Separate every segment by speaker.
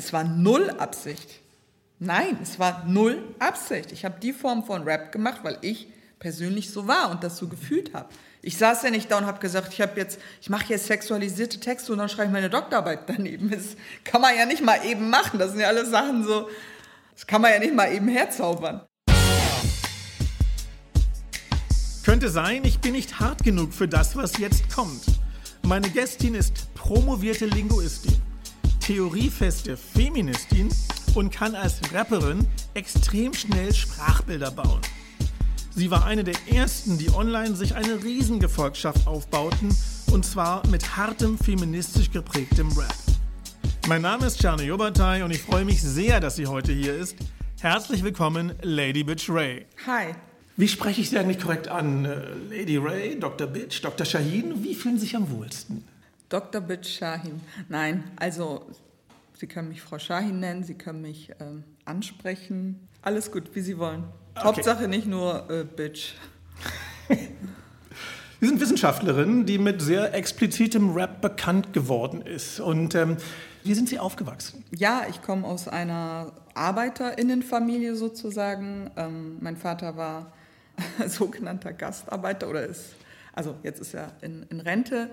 Speaker 1: Es war null Absicht. Nein, es war null Absicht. Ich habe die Form von Rap gemacht, weil ich persönlich so war und das so gefühlt habe. Ich saß ja nicht da und habe gesagt, ich habe jetzt, ich mache jetzt sexualisierte Texte und dann schreibe ich meine Doktorarbeit daneben. Das kann man ja nicht mal eben machen. Das sind ja alles Sachen so, das kann man ja nicht mal eben herzaubern.
Speaker 2: Könnte sein, ich bin nicht hart genug für das, was jetzt kommt. Meine Gästin ist promovierte Linguistin, theoriefeste Feministin und kann als Rapperin extrem schnell Sprachbilder bauen. Sie war eine der ersten, die online sich eine Riesengefolgschaft aufbauten, und zwar mit hartem feministisch geprägtem Rap. Mein Name ist Charne Jobatai und ich freue mich sehr, dass sie heute hier ist. Herzlich willkommen, Lady Bitch Ray.
Speaker 1: Hi.
Speaker 2: Wie spreche ich Sie eigentlich korrekt an? Äh, Lady Ray, Dr. Bitch, Dr. Shahin? Wie fühlen Sie sich am wohlsten?
Speaker 1: Dr. Bitch Shahin. Nein, also Sie können mich Frau Shahin nennen, Sie können mich ähm, ansprechen. Alles gut, wie Sie wollen. Okay. Hauptsache nicht nur äh, Bitch.
Speaker 2: Sie sind Wissenschaftlerin, die mit sehr explizitem Rap bekannt geworden ist. Und ähm, wie sind Sie aufgewachsen?
Speaker 1: Ja, ich komme aus einer Arbeiterinnenfamilie sozusagen. Ähm, mein Vater war sogenannter Gastarbeiter oder ist, also jetzt ist er in, in Rente,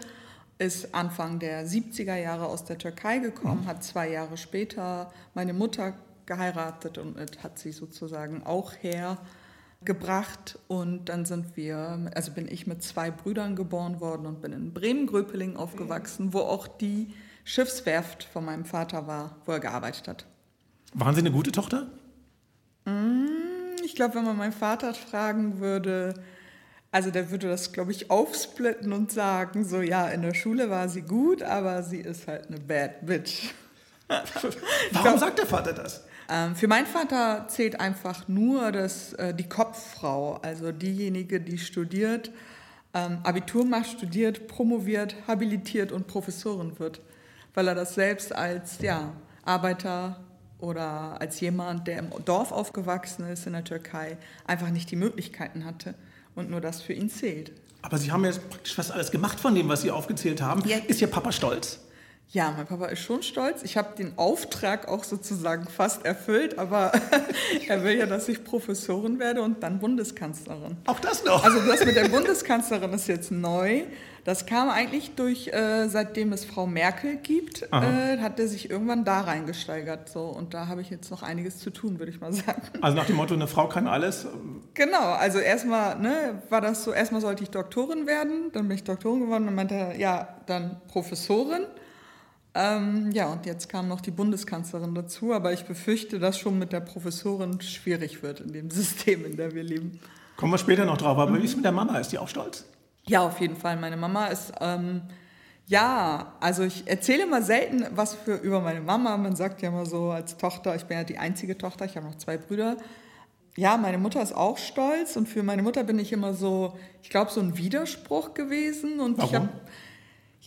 Speaker 1: ist Anfang der 70er Jahre aus der Türkei gekommen, mhm. hat zwei Jahre später meine Mutter geheiratet und hat sie sozusagen auch hergebracht. Und dann sind wir, also bin ich mit zwei Brüdern geboren worden und bin in Bremen-Gröpeling aufgewachsen, wo auch die Schiffswerft von meinem Vater war, wo er gearbeitet hat.
Speaker 2: Waren Sie eine gute Tochter?
Speaker 1: Mm, ich glaube, wenn man meinen Vater fragen würde, also der würde das, glaube ich, aufsplitten und sagen, so ja, in der Schule war sie gut, aber sie ist halt eine Bad Bitch.
Speaker 2: Warum glaub, sagt der Vater das?
Speaker 1: Ähm, für meinen Vater zählt einfach nur das, äh, die Kopffrau, also diejenige, die studiert, ähm, Abitur macht, studiert, promoviert, habilitiert und Professorin wird, weil er das selbst als ja, Arbeiter oder als jemand, der im Dorf aufgewachsen ist in der Türkei, einfach nicht die Möglichkeiten hatte und nur das für ihn zählt.
Speaker 2: Aber Sie haben ja praktisch fast alles gemacht von dem, was Sie aufgezählt haben. Ja. Ist Ihr Papa stolz?
Speaker 1: Ja, mein Papa ist schon stolz. Ich habe den Auftrag auch sozusagen fast erfüllt, aber er will ja, dass ich Professorin werde und dann Bundeskanzlerin.
Speaker 2: Auch das noch?
Speaker 1: Also das mit der Bundeskanzlerin ist jetzt neu. Das kam eigentlich durch, äh, seitdem es Frau Merkel gibt, äh, hat er sich irgendwann da reingesteigert. So. Und da habe ich jetzt noch einiges zu tun, würde ich mal sagen.
Speaker 2: Also nach dem Motto, eine Frau kann alles?
Speaker 1: Genau, also erstmal ne, war das so, erstmal sollte ich Doktorin werden, dann bin ich Doktorin geworden und meinte er, ja, dann Professorin. Ähm, ja, und jetzt kam noch die Bundeskanzlerin dazu, aber ich befürchte, dass schon mit der Professorin schwierig wird in dem System, in dem wir leben.
Speaker 2: Kommen wir später noch drauf, aber mhm. wie ist es mit der Mama? Ist die auch stolz?
Speaker 1: Ja, auf jeden Fall. Meine Mama ist, ähm, ja, also ich erzähle immer selten was für über meine Mama. Man sagt ja immer so als Tochter, ich bin ja die einzige Tochter, ich habe noch zwei Brüder. Ja, meine Mutter ist auch stolz und für meine Mutter bin ich immer so, ich glaube, so ein Widerspruch gewesen. Und
Speaker 2: Warum?
Speaker 1: ich habe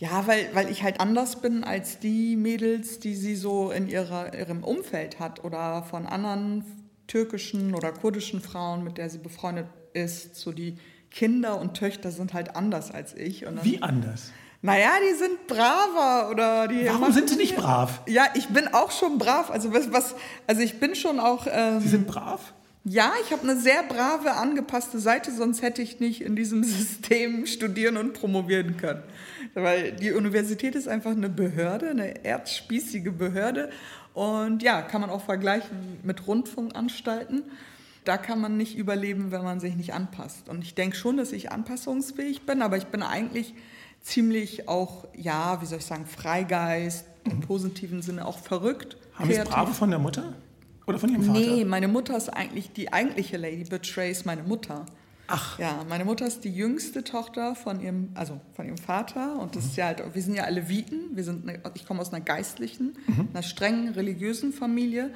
Speaker 1: ja, weil, weil ich halt anders bin als die Mädels, die sie so in ihrer, ihrem Umfeld hat oder von anderen türkischen oder kurdischen Frauen, mit der sie befreundet ist. So die Kinder und Töchter sind halt anders als ich.
Speaker 2: Dann, Wie anders?
Speaker 1: Naja, die sind braver oder die.
Speaker 2: Warum sind sie nicht brav?
Speaker 1: Ja, ich bin auch schon brav. Also was, was also ich bin schon auch.
Speaker 2: Ähm, sie sind brav?
Speaker 1: Ja, ich habe eine sehr brave, angepasste Seite, sonst hätte ich nicht in diesem System studieren und promovieren können. Weil die Universität ist einfach eine Behörde, eine erzspießige Behörde. Und ja, kann man auch vergleichen mit Rundfunkanstalten. Da kann man nicht überleben, wenn man sich nicht anpasst. Und ich denke schon, dass ich anpassungsfähig bin, aber ich bin eigentlich ziemlich auch, ja, wie soll ich sagen, Freigeist, im mhm. positiven Sinne auch verrückt.
Speaker 2: Haben Sie Brave von der Mutter? Oder von Ihrem Vater?
Speaker 1: Nee, meine Mutter ist eigentlich die eigentliche Lady Betray ist meine Mutter.
Speaker 2: Ach.
Speaker 1: Ja, meine Mutter ist die jüngste Tochter von ihrem, also von ihrem Vater. Und das mhm. ist ja halt, wir sind ja alle Viten. Wir sind eine, ich komme aus einer geistlichen, mhm. einer strengen religiösen Familie.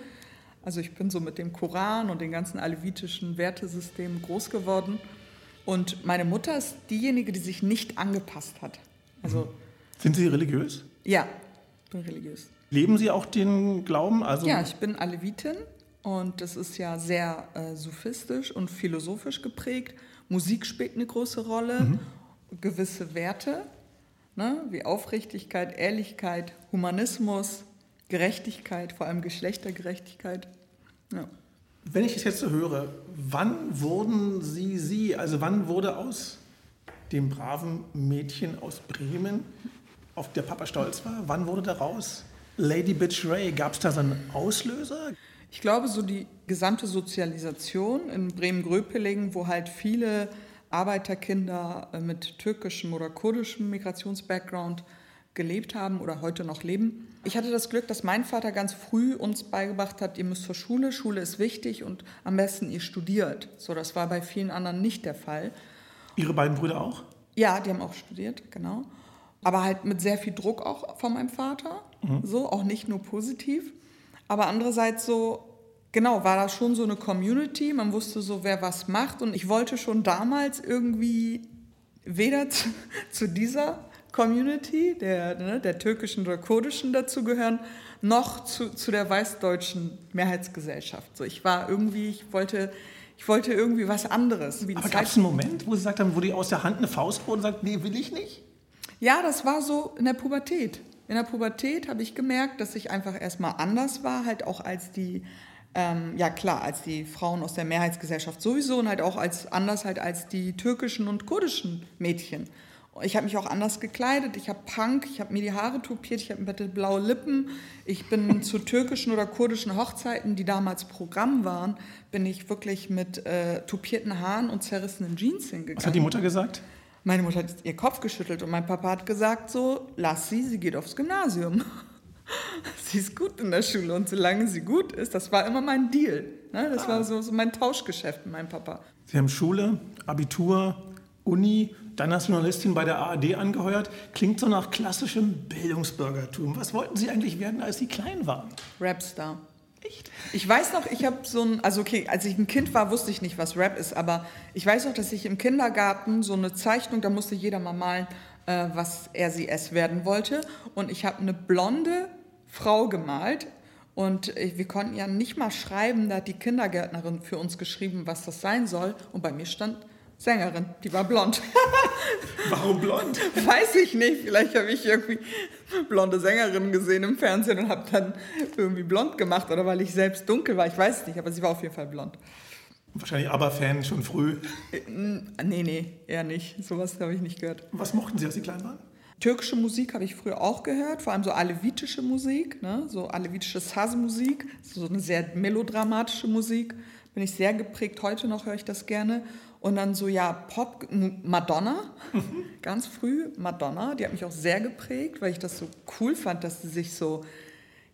Speaker 1: Also ich bin so mit dem Koran und den ganzen alevitischen Wertesystemen groß geworden. Und meine Mutter ist diejenige, die sich nicht angepasst hat. Also, mhm.
Speaker 2: Sind Sie religiös?
Speaker 1: Ja, ich bin religiös.
Speaker 2: Leben Sie auch den Glauben?
Speaker 1: Also ja, ich bin Alevitin und das ist ja sehr äh, sophistisch und philosophisch geprägt. Musik spielt eine große Rolle, mhm. gewisse Werte, ne, wie Aufrichtigkeit, Ehrlichkeit, Humanismus, Gerechtigkeit, vor allem Geschlechtergerechtigkeit. Ja.
Speaker 2: Wenn ich es jetzt so höre, wann wurden Sie Sie, also wann wurde aus dem braven Mädchen aus Bremen, auf der Papa stolz war, wann wurde daraus Lady Bitch Ray? Gab es da so einen Auslöser?
Speaker 1: Ich glaube, so die gesamte Sozialisation in Bremen-Gröpelingen, wo halt viele Arbeiterkinder äh, mit türkischem oder kurdischem Migrationsbackground gelebt haben oder heute noch leben. Ich hatte das Glück, dass mein Vater ganz früh uns beigebracht hat, ihr müsst zur Schule, Schule ist wichtig und am besten ihr studiert. So, das war bei vielen anderen nicht der Fall.
Speaker 2: Ihre beiden Brüder auch?
Speaker 1: Ja, die haben auch studiert, genau. Aber halt mit sehr viel Druck auch von meinem Vater. Mhm. So, auch nicht nur positiv. Aber andererseits so, genau, war da schon so eine Community. Man wusste so, wer was macht. Und ich wollte schon damals irgendwie weder zu, zu dieser Community, der, ne, der türkischen oder kurdischen dazugehören, noch zu, zu der weißdeutschen Mehrheitsgesellschaft. So, ich war irgendwie, ich wollte, ich wollte irgendwie was anderes.
Speaker 2: Aber gab es einen Moment, wo Sie gesagt haben, wo die aus der Hand eine Faust wurde und sagt, nee, will ich nicht?
Speaker 1: Ja, das war so in der Pubertät. In der Pubertät habe ich gemerkt, dass ich einfach erstmal anders war, halt auch als die, ähm, ja klar, als die Frauen aus der Mehrheitsgesellschaft sowieso und halt auch als anders halt als die türkischen und kurdischen Mädchen. Ich habe mich auch anders gekleidet. Ich habe Punk, ich habe mir die Haare tupiert, ich habe blaue Lippen. Ich bin zu türkischen oder kurdischen Hochzeiten, die damals Programm waren, bin ich wirklich mit äh, tupierten Haaren und zerrissenen Jeans hingegangen.
Speaker 2: Was hat die Mutter gesagt?
Speaker 1: Meine Mutter hat ihr Kopf geschüttelt und mein Papa hat gesagt so, lass sie, sie geht aufs Gymnasium. sie ist gut in der Schule und solange sie gut ist, das war immer mein Deal. Ne? Das ah. war so, so mein Tauschgeschäft mit meinem Papa.
Speaker 2: Sie haben Schule, Abitur, Uni, dann als Journalistin bei der ARD angeheuert. Klingt so nach klassischem Bildungsbürgertum. Was wollten Sie eigentlich werden, als Sie klein waren?
Speaker 1: Rapstar. Echt? Ich weiß noch, ich habe so ein, also okay, als ich ein Kind war, wusste ich nicht, was Rap ist, aber ich weiß noch, dass ich im Kindergarten so eine Zeichnung, da musste jeder mal malen, äh, was er sie es werden wollte. Und ich habe eine blonde Frau gemalt und wir konnten ja nicht mal schreiben, da hat die Kindergärtnerin für uns geschrieben, was das sein soll. Und bei mir stand Sängerin, die war blond.
Speaker 2: Warum blond?
Speaker 1: Weiß ich nicht. Vielleicht habe ich irgendwie blonde Sängerinnen gesehen im Fernsehen und habe dann irgendwie blond gemacht oder weil ich selbst dunkel war. Ich weiß es nicht, aber sie war auf jeden Fall blond.
Speaker 2: Wahrscheinlich Aber-Fan schon früh.
Speaker 1: Äh, nee, nee, eher nicht. Sowas habe ich nicht gehört.
Speaker 2: Was mochten Sie, als Sie klein waren?
Speaker 1: Türkische Musik habe ich früher auch gehört, vor allem so alevitische Musik, ne? so alevitische Saz-Musik, so eine sehr melodramatische Musik. Bin ich sehr geprägt, heute noch höre ich das gerne. Und dann so, ja, Pop, Madonna, ganz früh Madonna, die hat mich auch sehr geprägt, weil ich das so cool fand, dass sie sich so,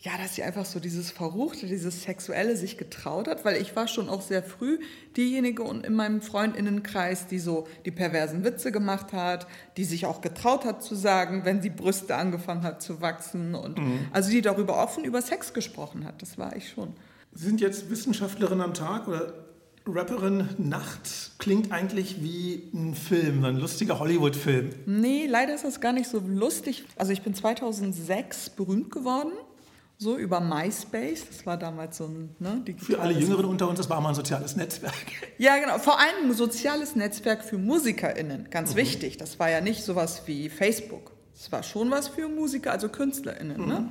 Speaker 1: ja, dass sie einfach so dieses Verruchte, dieses Sexuelle sich getraut hat, weil ich war schon auch sehr früh diejenige und in meinem Freundinnenkreis, die so die perversen Witze gemacht hat, die sich auch getraut hat zu sagen, wenn sie Brüste angefangen hat zu wachsen und mhm. also die darüber offen über Sex gesprochen hat, das war ich schon.
Speaker 2: Sie sind jetzt Wissenschaftlerin am Tag oder Rapperin Nacht klingt eigentlich wie ein Film, ein lustiger Hollywood-Film.
Speaker 1: Nee, leider ist das gar nicht so lustig. Also ich bin 2006 berühmt geworden, so über MySpace. Das war damals so ein... Ne,
Speaker 2: für alle Jüngeren unter uns, das war mal ein soziales Netzwerk.
Speaker 1: Ja, genau. Vor allem ein soziales Netzwerk für MusikerInnen, ganz mhm. wichtig. Das war ja nicht sowas wie Facebook. Es war schon was für Musiker, also KünstlerInnen. Ne? Mhm. Ne?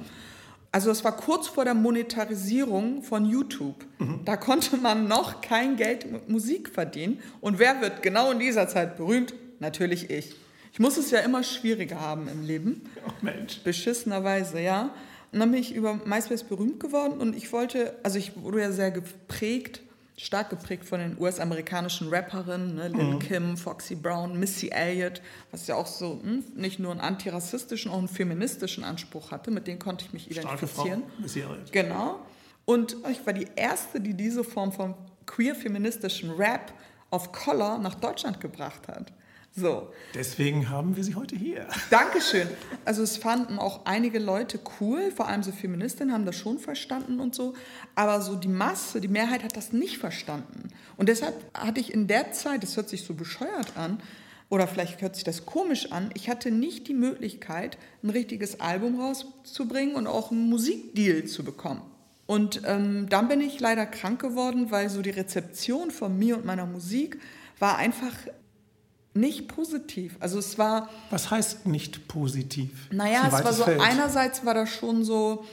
Speaker 1: Also das war kurz vor der Monetarisierung von YouTube. Mhm. Da konnte man noch kein Geld mit Musik verdienen. Und wer wird genau in dieser Zeit berühmt? Natürlich ich. Ich muss es ja immer schwieriger haben im Leben.
Speaker 2: Oh Mensch.
Speaker 1: Beschissenerweise, ja. Und dann bin ich über MySpace berühmt geworden und ich wollte, also ich wurde ja sehr geprägt stark geprägt von den US-amerikanischen Rapperinnen, ne? Lil mhm. Kim, Foxy Brown, Missy Elliott, was ja auch so hm, nicht nur einen antirassistischen, auch einen feministischen Anspruch hatte. Mit denen konnte ich mich identifizieren.
Speaker 2: Frau, Missy Elliott.
Speaker 1: Genau. Und ich war die erste, die diese Form von queer-feministischen Rap auf Color nach Deutschland gebracht hat. So.
Speaker 2: Deswegen haben wir sie heute hier.
Speaker 1: Dankeschön. Also es fanden auch einige Leute cool, vor allem so Feministinnen haben das schon verstanden und so, aber so die Masse, die Mehrheit hat das nicht verstanden. Und deshalb hatte ich in der Zeit, das hört sich so bescheuert an, oder vielleicht hört sich das komisch an, ich hatte nicht die Möglichkeit, ein richtiges Album rauszubringen und auch einen Musikdeal zu bekommen. Und ähm, dann bin ich leider krank geworden, weil so die Rezeption von mir und meiner Musik war einfach nicht positiv. Also es war.
Speaker 2: Was heißt nicht positiv?
Speaker 1: Naja, es war so, Feld. einerseits war das schon so,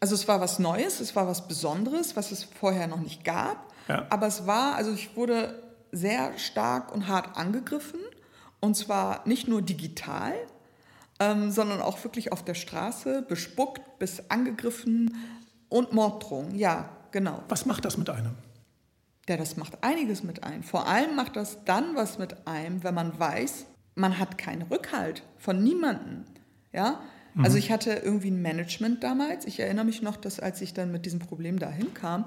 Speaker 1: Also es war was Neues, es war was Besonderes, was es vorher noch nicht gab.
Speaker 2: Ja.
Speaker 1: Aber es war, also ich wurde sehr stark und hart angegriffen. Und zwar nicht nur digital, ähm, sondern auch wirklich auf der Straße, bespuckt bis angegriffen und Morddrohungen. Ja, genau.
Speaker 2: Was macht das mit einem?
Speaker 1: Ja, das macht einiges mit einem. Vor allem macht das dann was mit einem, wenn man weiß, man hat keinen Rückhalt von niemandem. Ja, also ich hatte irgendwie ein Management damals. Ich erinnere mich noch, dass als ich dann mit diesem Problem dahin kam,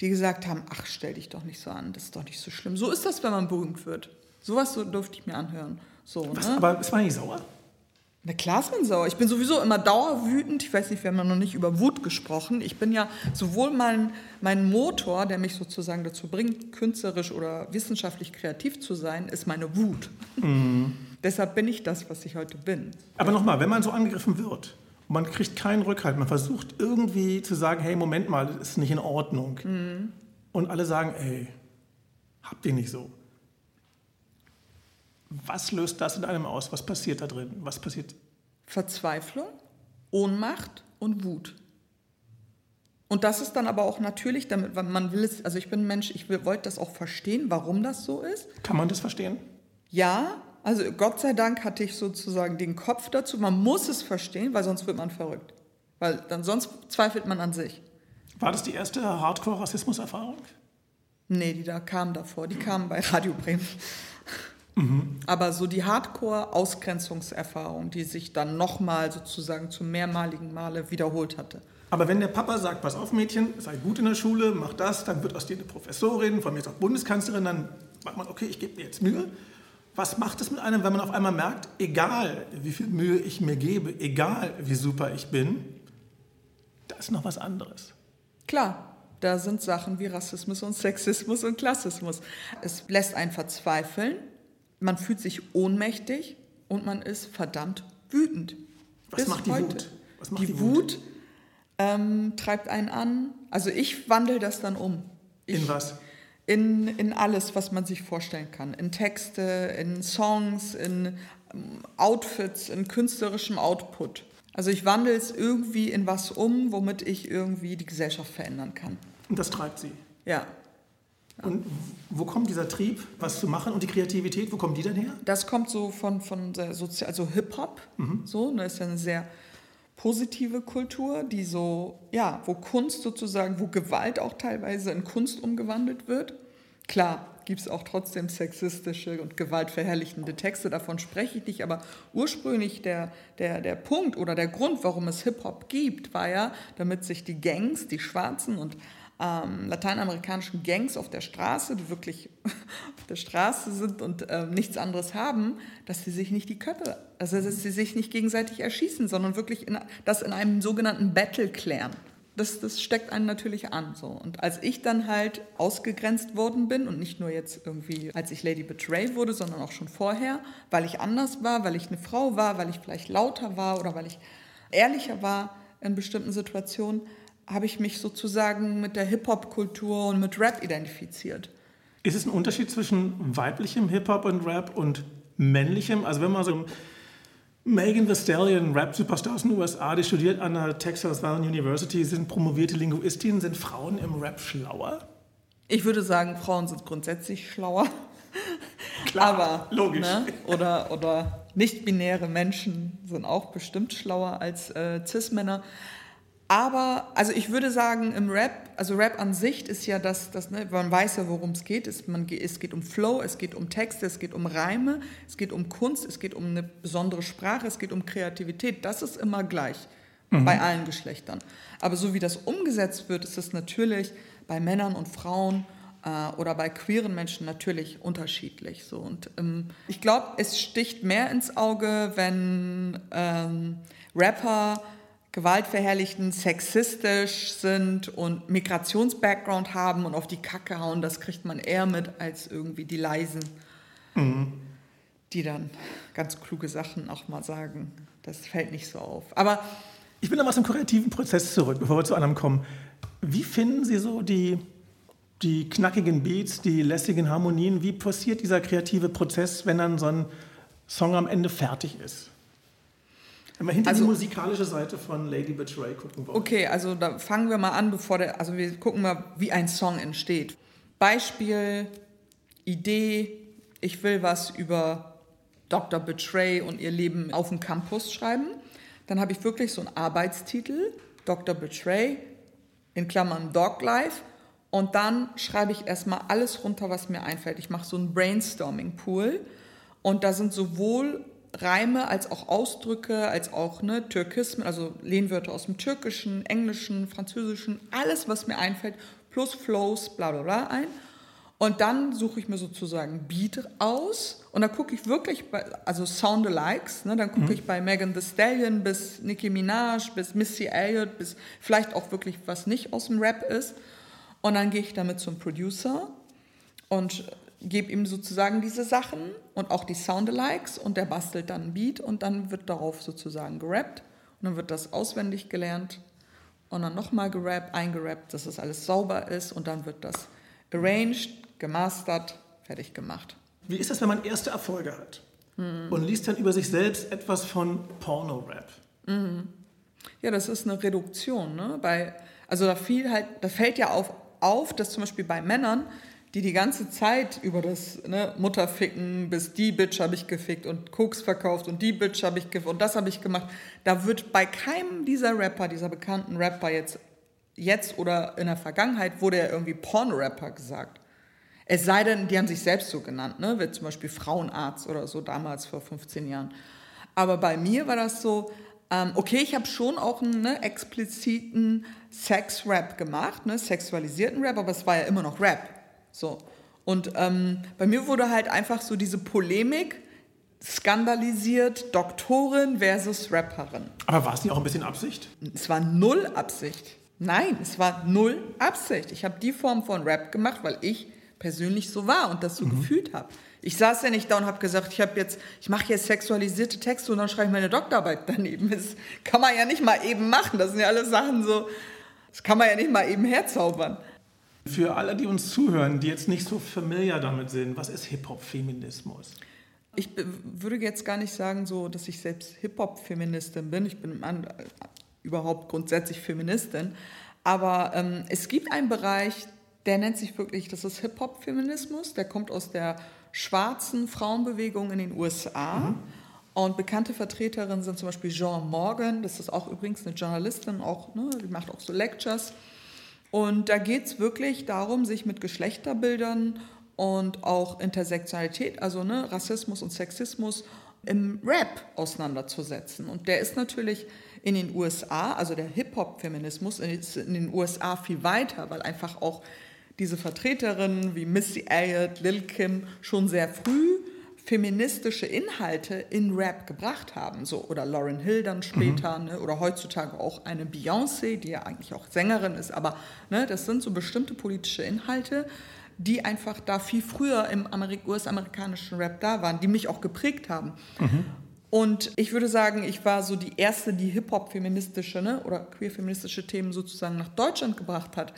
Speaker 1: die gesagt haben, ach, stell dich doch nicht so an, das ist doch nicht so schlimm. So ist das, wenn man berühmt wird. Sowas so durfte ich mir anhören. So,
Speaker 2: Was,
Speaker 1: ne?
Speaker 2: aber ist man nicht sauer?
Speaker 1: Na klar ist man sauer. Ich bin sowieso immer dauerwütend. Ich weiß nicht, wir haben ja noch nicht über Wut gesprochen. Ich bin ja sowohl mein, mein Motor, der mich sozusagen dazu bringt, künstlerisch oder wissenschaftlich kreativ zu sein, ist meine Wut. Deshalb bin ich das, was ich heute bin.
Speaker 2: Aber nochmal, wenn man so angegriffen wird und man kriegt keinen Rückhalt, man versucht irgendwie zu sagen, hey, Moment mal, das ist nicht in Ordnung. Und alle sagen, ey, habt ihr nicht so. Was löst das in einem aus? Was passiert da drin? Was passiert?
Speaker 1: Verzweiflung, Ohnmacht und Wut. Und das ist dann aber auch natürlich, damit man will es, also ich bin ein Mensch, ich will- wollte das auch verstehen, warum das so ist.
Speaker 2: Kann man das verstehen?
Speaker 1: Ja, also Gott sei Dank hatte ich sozusagen den Kopf dazu. Man muss es verstehen, weil sonst wird man verrückt. Weil dann sonst zweifelt man an sich.
Speaker 2: War das die erste Hardcore-Rassismus-Erfahrung?
Speaker 1: Nee, die da kamen davor, die kamen bei Radio Bremen. Aber so die Hardcore-Ausgrenzungserfahrung, die sich dann nochmal sozusagen zum mehrmaligen Male wiederholt hatte.
Speaker 2: Aber wenn der Papa sagt, pass auf Mädchen, sei gut in der Schule, mach das, dann wird aus dir eine Professorin, von mir ist auch Bundeskanzlerin, dann sagt man, okay, ich gebe mir jetzt Mühe. Was macht es mit einem, wenn man auf einmal merkt, egal wie viel Mühe ich mir gebe, egal wie super ich bin, da ist noch was anderes.
Speaker 1: Klar, da sind Sachen wie Rassismus und Sexismus und Klassismus. Es lässt einen verzweifeln, man fühlt sich ohnmächtig und man ist verdammt wütend.
Speaker 2: Was
Speaker 1: Bis
Speaker 2: macht die
Speaker 1: heute.
Speaker 2: Wut? Was macht
Speaker 1: die,
Speaker 2: die
Speaker 1: Wut,
Speaker 2: Wut?
Speaker 1: ähm, treibt einen an. Also ich wandle das dann um. Ich,
Speaker 2: In was?
Speaker 1: In, in alles, was man sich vorstellen kann. In Texte, in Songs, in ähm, Outfits, in künstlerischem Output. Also ich wandle es irgendwie in was um, womit ich irgendwie die Gesellschaft verändern kann.
Speaker 2: Und das treibt sie.
Speaker 1: Ja,
Speaker 2: Und wo kommt dieser Trieb, was zu machen und die Kreativität, wo kommt die denn her?
Speaker 1: das kommt so von, von der Sozi also Hip-Hop, so, ne, ist ja eine sehr positive Kultur, die so, ja, wo Kunst sozusagen, wo Gewalt auch teilweise in Kunst umgewandelt wird. Klar, gibt es auch trotzdem sexistische und gewaltverherrlichende Texte, davon spreche ich nicht, aber ursprünglich der, der, der Punkt oder der Grund, warum es Hip-Hop gibt, war ja, damit sich die Gangs, die Schwarzen und ähm, lateinamerikanischen Gangs auf der Straße, die wirklich auf der Straße sind und ähm, nichts anderes haben, dass sie sich nicht die Köpfe, also dass sie sich nicht gegenseitig erschießen, sondern wirklich in, das in einem sogenannten Battle klären. Das, das steckt einen natürlich an. So. Und als ich dann halt ausgegrenzt worden bin, und nicht nur jetzt irgendwie, als ich Lady Betray wurde, sondern auch schon vorher, weil ich anders war, weil ich eine Frau war, weil ich vielleicht lauter war oder weil ich ehrlicher war in bestimmten Situationen, habe ich mich sozusagen mit der Hip-Hop-Kultur und mit Rap identifiziert.
Speaker 2: Ist es ein Unterschied zwischen weiblichem Hip-Hop und Rap und männlichem? Also wenn man so Megan Thee Stallion, Rap-Superstar aus den USA, die studiert an der Texas Valley University, sind promovierte Linguistin, sind Frauen im Rap schlauer?
Speaker 1: Ich würde sagen, Frauen sind grundsätzlich schlauer.
Speaker 2: Klar,
Speaker 1: Aber,
Speaker 2: logisch.
Speaker 1: Ne? Oder, oder nicht-binäre Menschen sind auch bestimmt schlauer als äh, Cis-Männer. Aber, also ich würde sagen, im Rap, also Rap an sich ist ja das, das ne, man weiß ja, worum es geht. Es, man, ge- es geht um Flow, es geht um Texte, es geht um Reime, es geht um Kunst, es geht um eine besondere Sprache, es geht um Kreativität. Das ist immer gleich bei allen Geschlechtern. Aber so wie das umgesetzt wird, ist es natürlich bei Männern und Frauen äh, oder bei queeren Menschen natürlich unterschiedlich. So. Und ähm, ich glaube, es sticht mehr ins Auge, wenn ähm, Rapper gewaltverherrlichten, sexistisch sind und Migrations-Background haben und auf die Kacke hauen, das kriegt man eher mit als irgendwie die Leisen, die dann ganz kluge Sachen auch mal sagen. Das fällt nicht so auf. Aber
Speaker 2: Ich will noch mal zum kreativen Prozess zurück, bevor wir zu einem kommen. Wie finden Sie so die, die knackigen Beats, die lässigen Harmonien? Wie passiert dieser kreative Prozess, wenn dann so ein Song am Ende fertig ist? Wenn wir hinter also, die musikalische Seite von Lady Betray gucken wollen.
Speaker 1: Okay, also da fangen wir mal an, bevor der, also wir gucken mal, wie ein Song entsteht. Beispiel, Idee, ich will was über Dr. Betray und ihr Leben auf dem Campus schreiben. Dann habe ich wirklich so einen Arbeitstitel, Dr. Betray, in Klammern Dog Life. Und dann schreibe ich erstmal alles runter, was mir einfällt. Ich mache so einen Brainstorming-Pool. Und da sind sowohl Reime als auch Ausdrücke, als auch ne, Türkismen, also Lehnwörter aus dem Türkischen, Englischen, Französischen, alles, was mir einfällt, plus Flows, bla bla bla ein. Und dann suche ich mir sozusagen Beat aus und dann gucke ich wirklich, bei, also Soundalikes, ne, dann gucke mhm. ich bei Megan Thee Stallion bis Nicki Minaj, bis Missy Elliott, bis vielleicht auch wirklich was nicht aus dem Rap ist. Und dann gehe ich damit zum Producer und gebe ihm sozusagen diese Sachen und auch die Soundalikes und der bastelt dann ein Beat und dann wird darauf sozusagen gerappt und dann wird das auswendig gelernt und dann nochmal gerappt, eingerappt, dass das alles sauber ist und dann wird das arranged, gemastert, fertig gemacht.
Speaker 2: Wie ist das, wenn man erste Erfolge hat hm. und liest dann über sich selbst etwas von Porno-Rap?
Speaker 1: Mhm. Ja, das ist eine Reduktion. Ne? Bei, also da, fiel halt, da fällt ja auf, auf, dass zum Beispiel bei Männern die die ganze Zeit über das ne, Mutterficken bis die Bitch habe ich gefickt und Koks verkauft und die Bitch habe ich gefickt und das habe ich gemacht. Da wird bei keinem dieser Rapper, dieser bekannten Rapper jetzt, jetzt oder in der Vergangenheit, wurde ja irgendwie Porn-Rapper gesagt. Es sei denn, die haben sich selbst so genannt, ne? wie zum Beispiel Frauenarzt oder so damals vor 15 Jahren. Aber bei mir war das so, ähm, okay, ich habe schon auch einen ne, expliziten Sex-Rap gemacht, ne, sexualisierten Rap, aber es war ja immer noch Rap. So. Und ähm, bei mir wurde halt einfach so diese Polemik skandalisiert, Doktorin versus Rapperin.
Speaker 2: Aber war es nicht auch ein bisschen Absicht?
Speaker 1: Es war null Absicht. Nein, es war null Absicht. Ich habe die Form von Rap gemacht, weil ich persönlich so war und das so mhm. gefühlt habe. Ich saß ja nicht da und habe gesagt, ich habe jetzt, ich mache jetzt sexualisierte Texte und dann schreibe ich meine Doktorarbeit daneben. Das kann man ja nicht mal eben machen. Das sind ja alles Sachen so, das kann man ja nicht mal eben herzaubern.
Speaker 2: Für alle, die uns zuhören, die jetzt nicht so familiar damit sind, was ist Hip-Hop-Feminismus?
Speaker 1: Ich würde jetzt gar nicht sagen, so, dass ich selbst Hip-Hop-Feministin bin. Ich bin an, überhaupt grundsätzlich Feministin. Aber ähm, es gibt einen Bereich, der nennt sich wirklich, das ist Hip-Hop-Feminismus. Der kommt aus der schwarzen Frauenbewegung in den USA. Mhm. Und bekannte Vertreterinnen sind zum Beispiel Jean Morgan, das ist auch übrigens eine Journalistin, auch, ne, die macht auch so Lectures. Und da geht es wirklich darum, sich mit Geschlechterbildern und auch Intersektionalität, also ne, Rassismus und Sexismus im Rap auseinanderzusetzen. Und der ist natürlich in den USA, also der Hip-Hop-Feminismus in den USA viel weiter, weil einfach auch diese Vertreterinnen wie Missy Elliott, Lil Kim schon sehr früh feministische Inhalte in Rap gebracht haben. So, oder Lauren Hill dann später, mhm. ne, oder heutzutage auch eine Beyoncé, die ja eigentlich auch Sängerin ist, aber ne, das sind so bestimmte politische Inhalte, die einfach da viel früher im US-amerikanischen Rap da waren, die mich auch geprägt haben. Mhm. Und ich würde sagen, ich war so die erste, die Hip-Hop-feministische ne, oder queer-feministische Themen sozusagen nach Deutschland gebracht hat.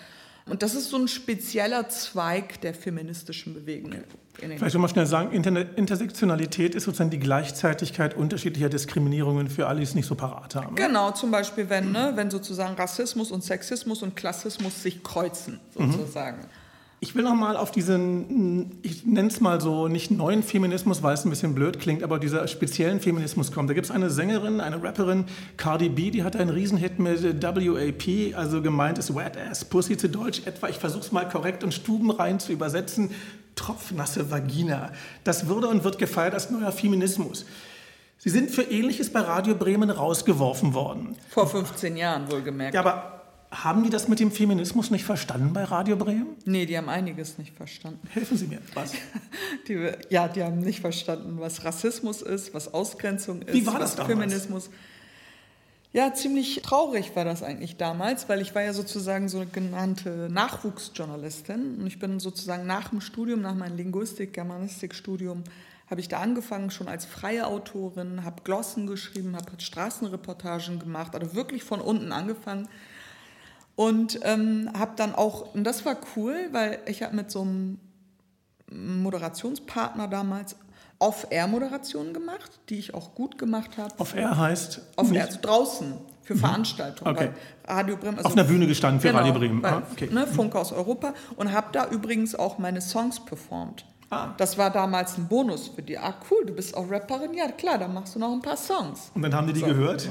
Speaker 1: Und das ist so ein spezieller Zweig der feministischen Bewegung.
Speaker 2: Vielleicht soll man schnell sagen, Intersektionalität ist sozusagen die Gleichzeitigkeit unterschiedlicher Diskriminierungen für alle, die es nicht so parat haben.
Speaker 1: Genau, zum Beispiel, wenn, ne, wenn sozusagen Rassismus und Sexismus und Klassismus sich kreuzen, mhm. sozusagen. Mhm.
Speaker 2: Ich will noch mal auf diesen, ich nenne es mal so, nicht neuen Feminismus, weil es ein bisschen blöd klingt, aber dieser speziellen Feminismus kommen. Da gibt es eine Sängerin, eine Rapperin, Cardi B, die hatte einen Riesenhit mit WAP, also gemeint ist Wet Ass Pussy zu Deutsch etwa, ich versuche es mal korrekt und stubenrein zu übersetzen, tropfnasse Vagina. Das wurde und wird gefeiert als neuer Feminismus. Sie sind für Ähnliches bei Radio Bremen rausgeworfen worden.
Speaker 1: Vor 15 Jahren wohlgemerkt.
Speaker 2: Ja, aber haben die das mit dem Feminismus nicht verstanden bei Radio Bremen?
Speaker 1: Nee, die haben einiges nicht verstanden.
Speaker 2: Helfen Sie mir, was?
Speaker 1: Die, ja, die haben nicht verstanden, was Rassismus ist, was Ausgrenzung ist,
Speaker 2: Wie war
Speaker 1: das
Speaker 2: was
Speaker 1: Feminismus. Ja, ziemlich traurig war das eigentlich damals, weil ich war ja sozusagen so eine genannte Nachwuchsjournalistin und ich bin sozusagen nach dem Studium, nach meinem Linguistik-Germanistik-Studium, habe ich da angefangen schon als freie Autorin, habe Glossen geschrieben, habe Straßenreportagen gemacht, also wirklich von unten angefangen und ähm, habe dann auch, und das war cool, weil ich habe mit so einem Moderationspartner damals Off-Air-Moderationen gemacht, die ich auch gut gemacht habe.
Speaker 2: Off-Air heißt?
Speaker 1: Off-Air, also draußen für mhm. Veranstaltungen.
Speaker 2: Okay.
Speaker 1: Radio Bremen.
Speaker 2: Also Auf einer Bühne gestanden für
Speaker 1: genau,
Speaker 2: Radio Bremen.
Speaker 1: Bei,
Speaker 2: ah, okay.
Speaker 1: ne, Funke aus Europa und habe da übrigens auch meine Songs performt.
Speaker 2: Ah.
Speaker 1: Das war damals ein Bonus für die. Ah, cool, du bist auch Rapperin. Ja, klar, dann machst du noch ein paar Songs.
Speaker 2: Und dann haben die die so. gehört?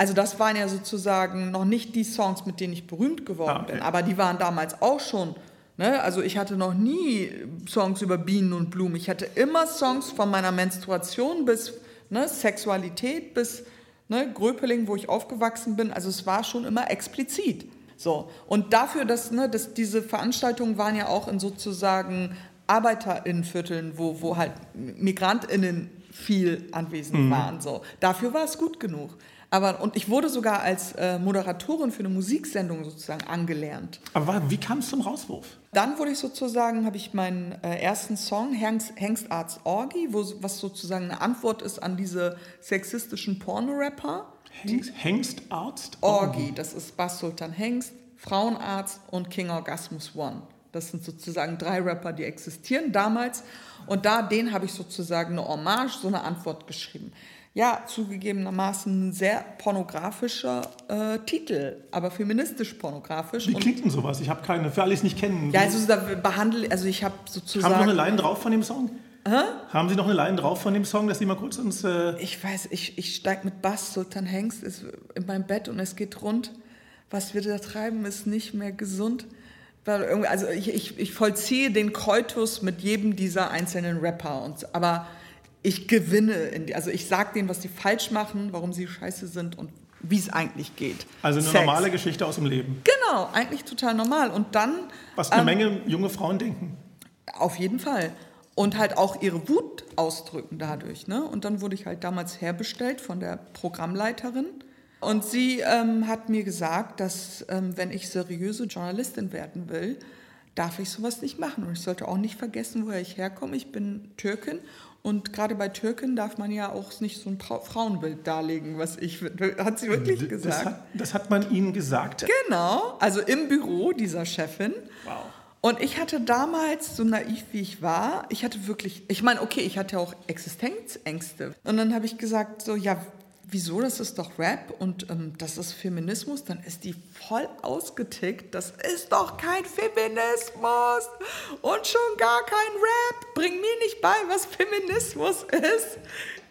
Speaker 1: Also das waren ja sozusagen noch nicht die Songs, mit denen ich berühmt geworden ah, okay. bin, aber die waren damals auch schon. Ne? Also ich hatte noch nie Songs über Bienen und Blumen. Ich hatte immer Songs von meiner Menstruation bis ne, Sexualität bis ne, Gröpeling, wo ich aufgewachsen bin. Also es war schon immer explizit. So. Und dafür, dass, ne, dass diese Veranstaltungen waren ja auch in sozusagen ArbeiterInnenvierteln, wo, wo halt MigrantInnen viel anwesend mhm. waren. So. Dafür war es gut genug. Aber, und ich wurde sogar als äh, Moderatorin für eine Musiksendung sozusagen angelernt.
Speaker 2: Aber wie kam es zum Rauswurf?
Speaker 1: Dann wurde ich sozusagen, habe ich meinen äh, ersten Song, Hengst, Hengstarts Orgi, wo, was sozusagen eine Antwort ist an diese sexistischen Porno-Rapper.
Speaker 2: Hengst, Hengstarzt
Speaker 1: Orgi. Orgi, das ist Bass Sultan Hengst, Frauenarzt und King Orgasmus One. Das sind sozusagen drei Rapper, die existieren damals. Und da, den habe ich sozusagen eine Hommage, so eine Antwort geschrieben ja, zugegebenermaßen ein sehr pornografischer äh, Titel, aber feministisch pornografisch.
Speaker 2: Wie klingt denn sowas? Ich habe keine, für alle, die es nicht kennen.
Speaker 1: Ja, also da behandle, also ich habe sozusagen...
Speaker 2: Haben Sie noch eine Line drauf von dem Song? Hä? Haben Sie noch eine Line drauf von dem Song, dass Sie mal kurz uns... Äh
Speaker 1: ich weiß, ich, ich steige mit Bass, Sultan Hengst ist in meinem Bett und es geht rund. Was wir da treiben, ist nicht mehr gesund. Also ich, ich, ich vollziehe den Koitus mit jedem dieser einzelnen Rapper. Und, aber ich gewinne, die, also ich sage denen, was sie falsch machen, warum sie scheiße sind und wie es eigentlich geht.
Speaker 2: Also eine Sex. normale Geschichte aus dem Leben.
Speaker 1: Genau, eigentlich total normal. Und dann.
Speaker 2: Was eine ähm, Menge junge Frauen denken.
Speaker 1: Auf jeden Fall. Und halt auch ihre Wut ausdrücken dadurch. Ne? Und dann wurde ich halt damals herbestellt von der Programmleiterin. Und sie ähm, hat mir gesagt, dass ähm, wenn ich seriöse Journalistin werden will, darf ich sowas nicht machen. Und ich sollte auch nicht vergessen, woher ich herkomme. Ich bin Türkin und gerade bei Türken darf man ja auch nicht so ein Frauenbild darlegen, was ich, hat sie wirklich gesagt.
Speaker 2: Das hat, das hat man Ihnen gesagt?
Speaker 1: Genau, also im Büro dieser Chefin.
Speaker 2: Wow.
Speaker 1: Und ich hatte damals, so naiv wie ich war, ich hatte wirklich, ich meine, okay, ich hatte auch Existenzängste. Und dann habe ich gesagt, so, ja, wieso, das ist doch Rap und ähm, das ist Feminismus, dann ist die voll ausgetickt. Das ist doch kein Feminismus und schon gar kein Rap. Bring mir nicht bei, was Feminismus ist.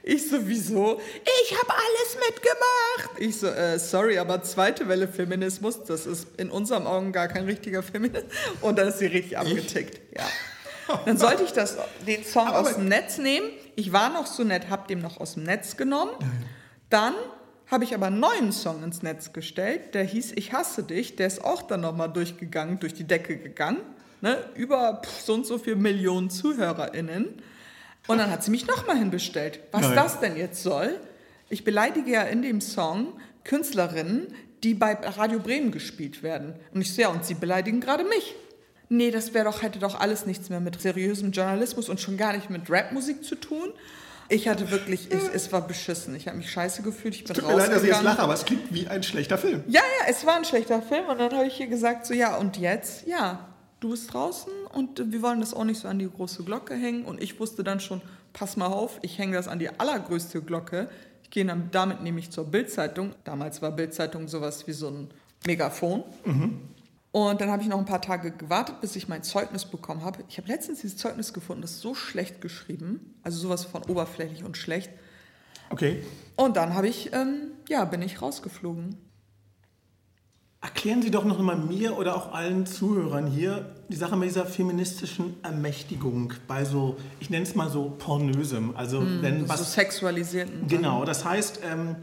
Speaker 1: Ich so, wieso? Ich habe alles mitgemacht. Ich so, äh, sorry, aber zweite Welle Feminismus, das ist in unseren Augen gar kein richtiger Feminismus. Und dann ist sie richtig abgetickt. Ja. Dann sollte ich das, den Song aber aus dem Netz nehmen. Ich war noch so nett, hab den noch aus dem Netz genommen. Dann habe ich aber einen neuen Song ins Netz gestellt, der hieß Ich hasse dich. Der ist auch dann nochmal durchgegangen, durch die Decke gegangen. Ne? Über so und so viele Millionen ZuhörerInnen. Und dann hat sie mich nochmal hinbestellt. Was Nein. das denn jetzt soll? Ich beleidige ja in dem Song Künstlerinnen, die bei Radio Bremen gespielt werden. Und ich sehe, ja, und sie beleidigen gerade mich. Nee, das wäre doch, hätte doch alles nichts mehr mit seriösem Journalismus und schon gar nicht mit Rapmusik zu tun. Ich hatte wirklich, ich, es war beschissen. Ich habe mich scheiße gefühlt. Ich bin
Speaker 2: Tut mir leid, dass ich jetzt lache, aber es klingt wie ein schlechter Film.
Speaker 1: Ja, ja, es war ein schlechter Film. Und dann habe ich ihr gesagt, so ja, und jetzt? Ja, du bist draußen und wir wollen das auch nicht so an die große Glocke hängen. Und ich wusste dann schon, pass mal auf, ich hänge das an die allergrößte Glocke. Ich gehe dann damit nämlich zur Bildzeitung. Damals war Bildzeitung sowas wie so ein Megafon. Mhm. Und dann habe ich noch ein paar Tage gewartet, bis ich mein Zeugnis bekommen habe. Ich habe letztens dieses Zeugnis gefunden, das ist so schlecht geschrieben, also sowas von oberflächlich und schlecht.
Speaker 2: Okay.
Speaker 1: Und dann habe ich, ähm, ja, bin ich rausgeflogen.
Speaker 2: Erklären Sie doch noch mal mir oder auch allen Zuhörern hier die Sache mit dieser feministischen Ermächtigung bei so, ich nenne es mal so pornösem, also mm, wenn
Speaker 1: was so sexualisierten.
Speaker 2: Genau, das heißt, ähm,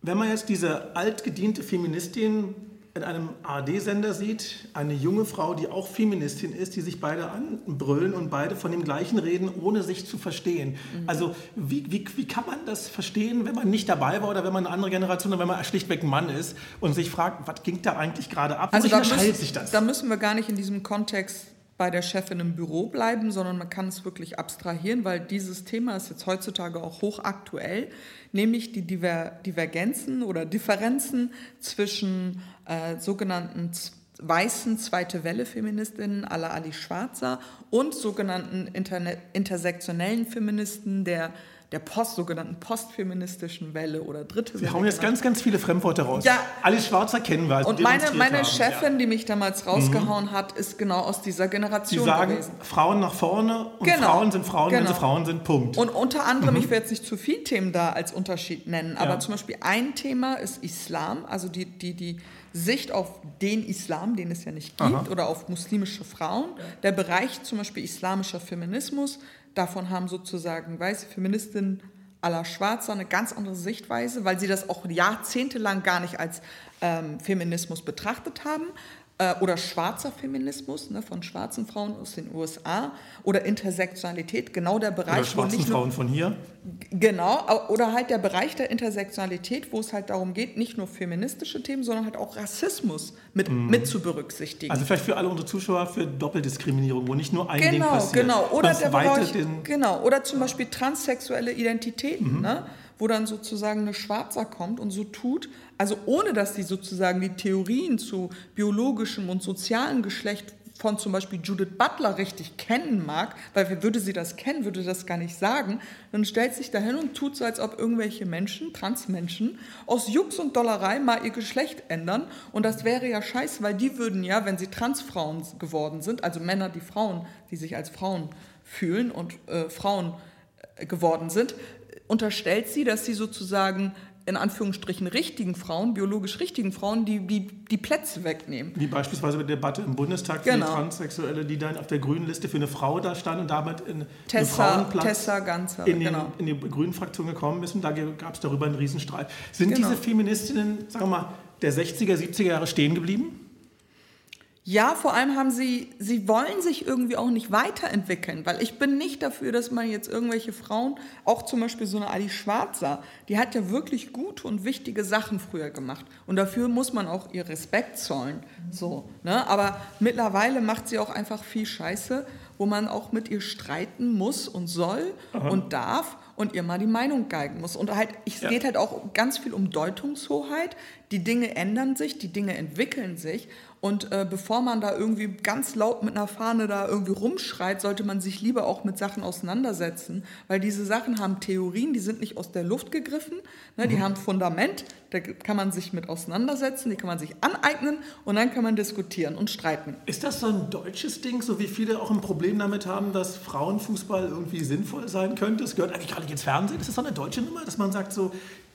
Speaker 2: wenn man jetzt diese altgediente Feministin in einem ARD-Sender sieht, eine junge Frau, die auch Feministin ist, die sich beide anbrüllen und beide von dem Gleichen reden, ohne sich zu verstehen. Mhm. Also wie, wie, wie kann man das verstehen, wenn man nicht dabei war oder wenn man eine andere Generation oder wenn man schlichtweg ein Mann ist und sich fragt, was ging da eigentlich gerade ab?
Speaker 1: Also da müssen, sich das? Da müssen wir gar nicht in diesem Kontext bei der Chefin im Büro bleiben, sondern man kann es wirklich abstrahieren, weil dieses Thema ist jetzt heutzutage auch hochaktuell, nämlich die Diver Divergenzen oder Differenzen zwischen äh, sogenannten weißen Zweite Welle-Feministinnen à la Ali Schwarzer und sogenannten Internet intersektionellen Feministen der der Post, sogenannten postfeministischen Welle oder dritte
Speaker 2: Welle. Wir hauen jetzt ganz, ganz viele Fremdworte raus.
Speaker 1: Ja.
Speaker 2: Alice Schwarzer kennen wir.
Speaker 1: Und meine, meine Chefin, ja. die mich damals rausgehauen mhm. hat, ist genau aus dieser Generation
Speaker 2: die sagen, gewesen. Frauen nach vorne und genau. Frauen sind Frauen, genau. wenn sie Frauen sind, Punkt.
Speaker 1: Und unter anderem, mhm. ich will jetzt nicht zu viele Themen da als Unterschied nennen, aber ja. zum Beispiel ein Thema ist Islam, also die, die, die Sicht auf den Islam, den es ja nicht gibt, Aha. oder auf muslimische Frauen. Der Bereich zum Beispiel islamischer Feminismus, davon haben sozusagen weiße Feministinnen aller Schwarzer eine ganz andere Sichtweise, weil sie das auch jahrzehntelang gar nicht als ähm, Feminismus betrachtet haben äh, oder schwarzer Feminismus ne, von schwarzen Frauen aus den USA oder Intersektionalität, genau der Bereich. Oder
Speaker 2: schwarzen
Speaker 1: nicht
Speaker 2: nur, Frauen von hier.
Speaker 1: Genau, oder halt der Bereich der Intersektionalität, wo es halt darum geht, nicht nur feministische Themen, sondern halt auch Rassismus mit, mhm. mit zu berücksichtigen.
Speaker 2: Also vielleicht für alle unsere Zuschauer für Doppeldiskriminierung, wo nicht nur ein
Speaker 1: genau,
Speaker 2: Ding passiert.
Speaker 1: Genau, oder der Bereich, genau, oder zum Beispiel transsexuelle Identitäten, mhm. ne? wo dann sozusagen eine Schwarzer kommt und so tut, also ohne dass sie sozusagen die Theorien zu biologischem und sozialem Geschlecht von zum Beispiel Judith Butler richtig kennen mag, weil würde sie das kennen, würde das gar nicht sagen, dann stellt sich dahin und tut so, als ob irgendwelche Menschen, Transmenschen, aus Jux und Dollerei mal ihr Geschlecht ändern. Und das wäre ja scheiße, weil die würden ja, wenn sie Transfrauen geworden sind, also Männer, die Frauen, die sich als Frauen fühlen und äh, Frauen äh, geworden sind, unterstellt sie, dass sie sozusagen in Anführungsstrichen richtigen Frauen, biologisch richtigen Frauen, die, die die Plätze wegnehmen.
Speaker 2: Wie beispielsweise die Debatte im Bundestag genau. für Transsexuelle, die dann auf der grünen Liste für eine Frau da stand und damit in
Speaker 1: Tessa, Frauenplatz Tessa Ganzer,
Speaker 2: in, den, genau. in die grünen Fraktion gekommen ist und da gab es darüber einen Riesenstreit. Sind genau. diese Feministinnen, sagen wir mal, der 60er, 70er Jahre stehen geblieben?
Speaker 1: Ja, vor allem haben sie, sie wollen sich irgendwie auch nicht weiterentwickeln, weil ich bin nicht dafür, dass man jetzt irgendwelche Frauen, auch zum Beispiel so eine Ali Schwarzer, die hat ja wirklich gute und wichtige Sachen früher gemacht und dafür muss man auch ihr Respekt zollen, so, ne? aber mittlerweile macht sie auch einfach viel Scheiße, wo man auch mit ihr streiten muss und soll Aha. und darf und ihr mal die Meinung geigen muss. Und halt, es ja. geht halt auch ganz viel um Deutungshoheit. Die Dinge ändern sich, die Dinge entwickeln sich. Und äh, bevor man da irgendwie ganz laut mit einer Fahne da irgendwie rumschreit, sollte man sich lieber auch mit Sachen auseinandersetzen, weil diese Sachen haben Theorien, die sind nicht aus der Luft gegriffen, ne, die mhm. haben Fundament, da kann man sich mit auseinandersetzen, die kann man sich aneignen und dann kann man diskutieren und streiten.
Speaker 2: Ist das so ein deutsches Ding, so wie viele auch ein Problem damit haben, dass Frauenfußball irgendwie sinnvoll sein könnte? Es gehört eigentlich gar nicht ins Fernsehen. Ist das so eine deutsche Nummer, dass man sagt so,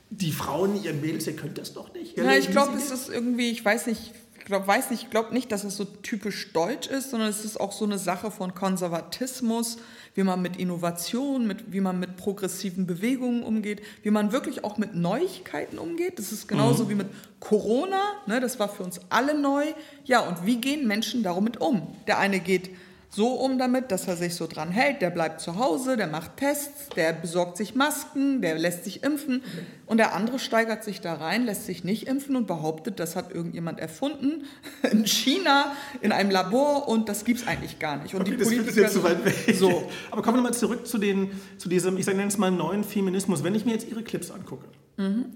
Speaker 2: die Frauen, ihren Mädels, ihr könnt das doch nicht?
Speaker 1: Ja, ich glaube, es ist irgendwie, ich weiß nicht, glaub, weiß nicht, ich glaube nicht, dass es so typisch deutsch ist, sondern es ist auch so eine Sache von Konservatismus, wie man mit Innovation, mit, wie man mit progressiven Bewegungen umgeht, wie man wirklich auch mit Neuigkeiten umgeht. Das ist genauso mhm. wie mit Corona, ne, das war für uns alle neu. Ja, und wie gehen Menschen damit um? Der eine geht so um damit, dass er sich so dran hält, der bleibt zu Hause, der macht Tests, der besorgt sich Masken, der lässt sich impfen und der andere steigert sich da rein, lässt sich nicht impfen und behauptet, das hat irgendjemand erfunden in China in einem Labor und das gibt es eigentlich gar nicht. Und
Speaker 2: okay, die das Politiker, jetzt zu weit weg. So. Aber kommen wir mal zurück zu, den, zu diesem, ich sage es mal, neuen Feminismus. Wenn ich mir jetzt Ihre Clips angucke, mhm.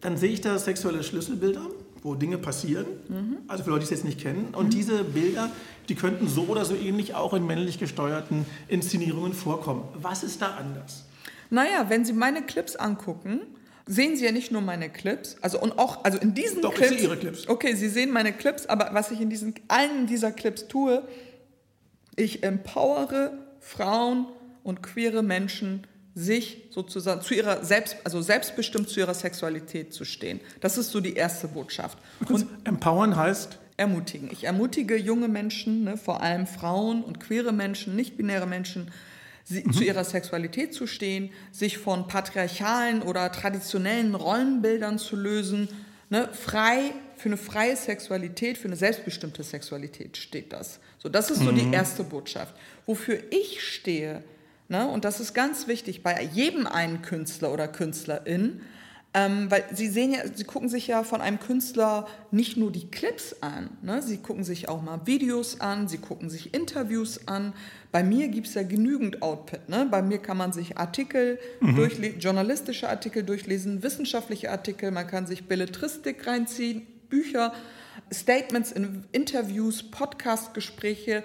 Speaker 2: dann sehe ich da sexuelle Schlüsselbilder wo Dinge passieren, mhm. also für Leute, die es jetzt nicht kennen. Und mhm. diese Bilder, die könnten so oder so ähnlich auch in männlich gesteuerten Inszenierungen vorkommen. Was ist da anders?
Speaker 1: Naja, wenn Sie meine Clips angucken, sehen Sie ja nicht nur meine Clips, also und auch also in diesen
Speaker 2: Doch,
Speaker 1: Clips.
Speaker 2: Ich sehe Ihre Clips.
Speaker 1: Okay, Sie sehen meine Clips, aber was ich in diesen allen dieser Clips tue, ich empowere Frauen und queere Menschen sich sozusagen zu ihrer selbst, also selbstbestimmt zu ihrer Sexualität zu stehen. Das ist so die erste Botschaft.
Speaker 2: Und empowern heißt?
Speaker 1: Ermutigen. Ich ermutige junge Menschen, ne, vor allem Frauen und queere Menschen, nicht-binäre Menschen, sie, mhm. zu ihrer Sexualität zu stehen, sich von patriarchalen oder traditionellen Rollenbildern zu lösen, ne, frei für eine freie Sexualität, für eine selbstbestimmte Sexualität steht das. So, das ist so mhm. die erste Botschaft. Wofür ich stehe, Ne? Und das ist ganz wichtig bei jedem einen Künstler oder Künstlerin, ähm, weil Sie sehen ja, Sie gucken sich ja von einem Künstler nicht nur die Clips an, ne? Sie gucken sich auch mal Videos an, Sie gucken sich Interviews an. Bei mir gibt es ja genügend Output. Ne? Bei mir kann man sich Artikel, mhm. durchlesen, journalistische Artikel durchlesen, wissenschaftliche Artikel, man kann sich Belletristik reinziehen, Bücher. Statements in Interviews, Podcastgespräche.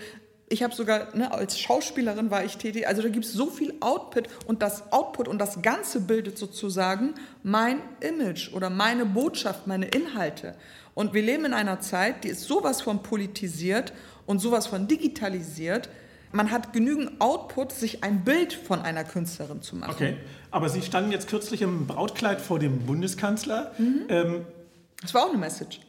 Speaker 1: Ich habe sogar, ne, als Schauspielerin war ich tätig. Also da gibt es so viel Output und das Output und das Ganze bildet sozusagen mein Image oder meine Botschaft, meine Inhalte. Und wir leben in einer Zeit, die ist sowas von politisiert und sowas von digitalisiert. Man hat genügend Output, sich ein Bild von einer Künstlerin zu machen.
Speaker 2: Okay, aber Sie standen jetzt kürzlich im Brautkleid vor dem Bundeskanzler.
Speaker 1: Mhm. Ähm, das war auch eine Message.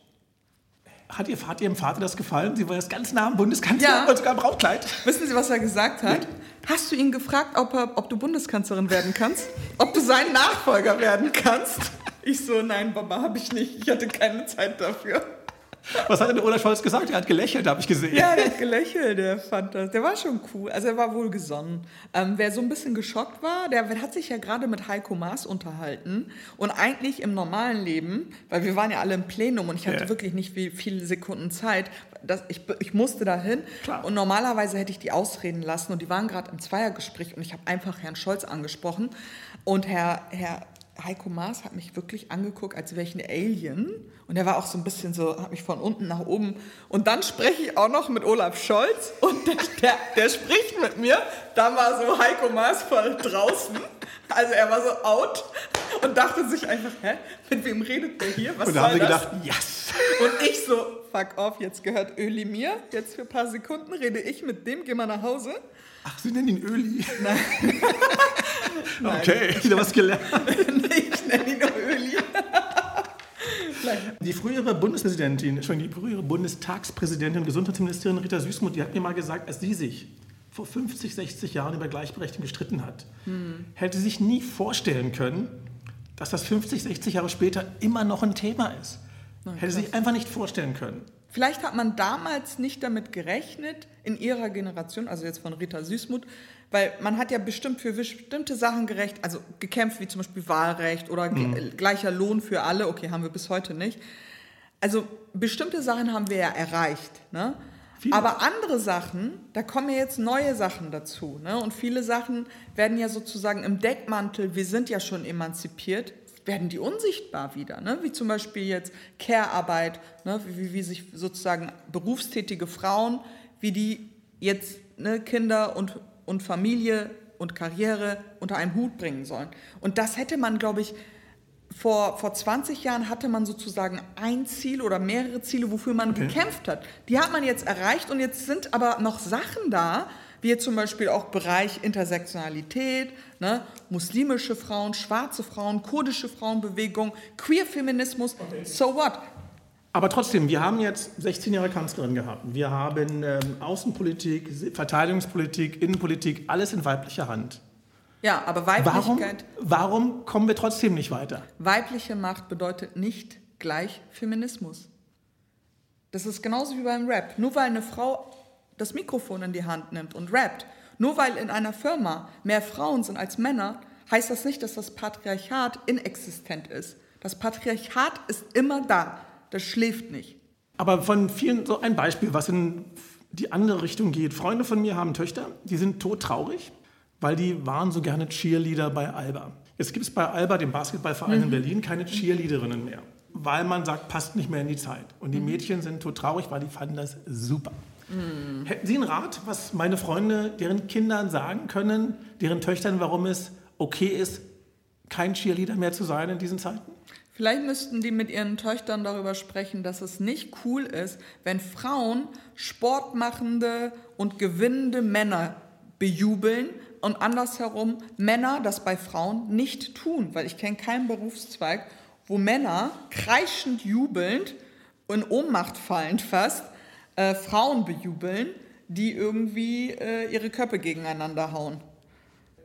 Speaker 2: Hat, ihr, hat Ihrem Vater das gefallen? Sie war jetzt ganz nah am Bundeskanzler ja. und sogar im Brautkleid.
Speaker 1: Wissen Sie, was er gesagt hat? Hast du ihn gefragt, ob, er, ob du Bundeskanzlerin werden kannst? ob du sein Nachfolger werden kannst? Ich so, nein, Baba, habe ich nicht. Ich hatte keine Zeit dafür.
Speaker 2: Was hat denn Olaf Scholz gesagt? Er hat gelächelt, habe ich gesehen.
Speaker 1: Ja, der hat gelächelt, der fand das. Der war schon cool. Also er war wohl gesonnen. Ähm, wer so ein bisschen geschockt war, der hat sich ja gerade mit Heiko Maas unterhalten. Und eigentlich im normalen Leben, weil wir waren ja alle im Plenum und ich hatte ja. wirklich nicht wie viele Sekunden Zeit, das, ich, ich musste dahin. Klar. Und normalerweise hätte ich die ausreden lassen. Und die waren gerade im Zweiergespräch und ich habe einfach Herrn Scholz angesprochen. Und Herr, Herr Heiko Maas hat mich wirklich angeguckt, als wäre ich ein Alien. Und er war auch so ein bisschen so, hat mich von unten nach oben. Und dann spreche ich auch noch mit Olaf Scholz und der, der, der spricht mit mir. Da war so Heiko Maas voll draußen. Also er war so out und dachte sich einfach, hä, mit wem redet der hier?
Speaker 2: Was und da haben sie gedacht, yes.
Speaker 1: Und ich so, fuck off, jetzt gehört Öli mir. Jetzt für ein paar Sekunden rede ich mit dem, geh mal nach Hause.
Speaker 2: Ach, Sie nennen ihn Öli? Nein. okay, wieder was gelernt.
Speaker 1: ich nenne ihn nur Öli.
Speaker 2: Die frühere Bundespräsidentin, schon die frühere Bundestagspräsidentin und Gesundheitsministerin Rita Süßmuth, die hat mir mal gesagt, als sie sich vor 50, 60 Jahren über Gleichberechtigung gestritten hat, hm. hätte sie sich nie vorstellen können, dass das 50, 60 Jahre später immer noch ein Thema ist. Oh, hätte sich einfach nicht vorstellen können.
Speaker 1: Vielleicht hat man damals nicht damit gerechnet, in ihrer Generation, also jetzt von Rita Süßmuth, weil man hat ja bestimmt für bestimmte Sachen gerecht, also gekämpft, wie zum Beispiel Wahlrecht oder mhm. gleicher Lohn für alle, okay, haben wir bis heute nicht. Also bestimmte Sachen haben wir ja erreicht. Ne? Aber andere Sachen, da kommen ja jetzt neue Sachen dazu. Ne? Und viele Sachen werden ja sozusagen im Deckmantel, wir sind ja schon emanzipiert, werden die unsichtbar wieder. Ne? Wie zum Beispiel jetzt Care-Arbeit, ne? wie, wie sich sozusagen berufstätige Frauen, wie die jetzt ne, Kinder und, und Familie und Karriere unter einen Hut bringen sollen. Und das hätte man, glaube ich, vor, vor 20 Jahren hatte man sozusagen ein Ziel oder mehrere Ziele, wofür man okay. gekämpft hat. Die hat man jetzt erreicht und jetzt sind aber noch Sachen da, wie zum Beispiel auch Bereich Intersektionalität, ne, muslimische Frauen, schwarze Frauen, kurdische Frauenbewegung, Queer-Feminismus, okay. so what?
Speaker 2: Aber trotzdem, wir haben jetzt 16 Jahre Kanzlerin gehabt. Wir haben ähm, Außenpolitik, Verteidigungspolitik, Innenpolitik, alles in weiblicher Hand.
Speaker 1: Ja, aber Weiblichkeit.
Speaker 2: Warum, warum kommen wir trotzdem nicht weiter?
Speaker 1: Weibliche Macht bedeutet nicht gleich Feminismus. Das ist genauso wie beim Rap. Nur weil eine Frau das Mikrofon in die Hand nimmt und rappt. Nur weil in einer Firma mehr Frauen sind als Männer, heißt das nicht, dass das Patriarchat inexistent ist. Das Patriarchat ist immer da. Das schläft nicht.
Speaker 2: Aber von vielen, so ein Beispiel, was in die andere Richtung geht. Freunde von mir haben Töchter, die sind todtraurig, weil die waren so gerne Cheerleader bei Alba. Jetzt gibt es bei Alba, dem Basketballverein mhm. in Berlin, keine Cheerleaderinnen mehr, weil man sagt, passt nicht mehr in die Zeit. Und die mhm. Mädchen sind todtraurig, weil die fanden das super. Mhm. Hätten Sie einen Rat, was meine Freunde deren Kindern sagen können, deren Töchtern, warum es okay ist, kein Cheerleader mehr zu sein in diesen Zeiten?
Speaker 1: Vielleicht müssten die mit ihren Töchtern darüber sprechen, dass es nicht cool ist, wenn Frauen sportmachende und gewinnende Männer bejubeln und andersherum Männer das bei Frauen nicht tun, weil ich kenne keinen Berufszweig, wo Männer kreischend jubelnd in Ohnmacht fallend fast äh, Frauen bejubeln, die irgendwie äh, ihre Köpfe gegeneinander hauen.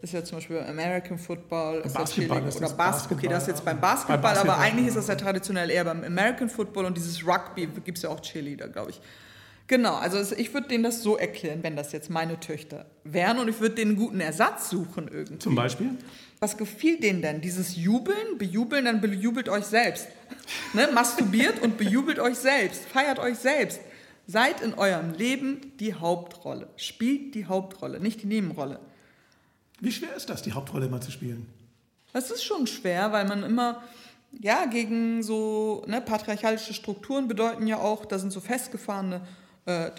Speaker 1: Das ist ja zum Beispiel American Football
Speaker 2: Basketball
Speaker 1: ist oder Basketball. Okay, das ist jetzt beim Basketball, Basketball, aber eigentlich ist das ja traditionell eher beim American Football und dieses Rugby gibt es ja auch Cheerleader, glaube ich. Genau, also ich würde denen das so erklären, wenn das jetzt meine Töchter wären und ich würde denen einen guten Ersatz suchen irgendwie.
Speaker 2: Zum Beispiel?
Speaker 1: Was gefiel denen denn? Dieses Jubeln, bejubeln, dann bejubelt euch selbst. Ne? Masturbiert und bejubelt euch selbst, feiert euch selbst. Seid in eurem Leben die Hauptrolle. Spielt die Hauptrolle, nicht die Nebenrolle.
Speaker 2: Wie schwer ist das, die Hauptrolle immer zu spielen?
Speaker 1: Das ist schon schwer, weil man immer ja, gegen so ne, patriarchalische Strukturen bedeuten ja auch, da sind so festgefahrene äh,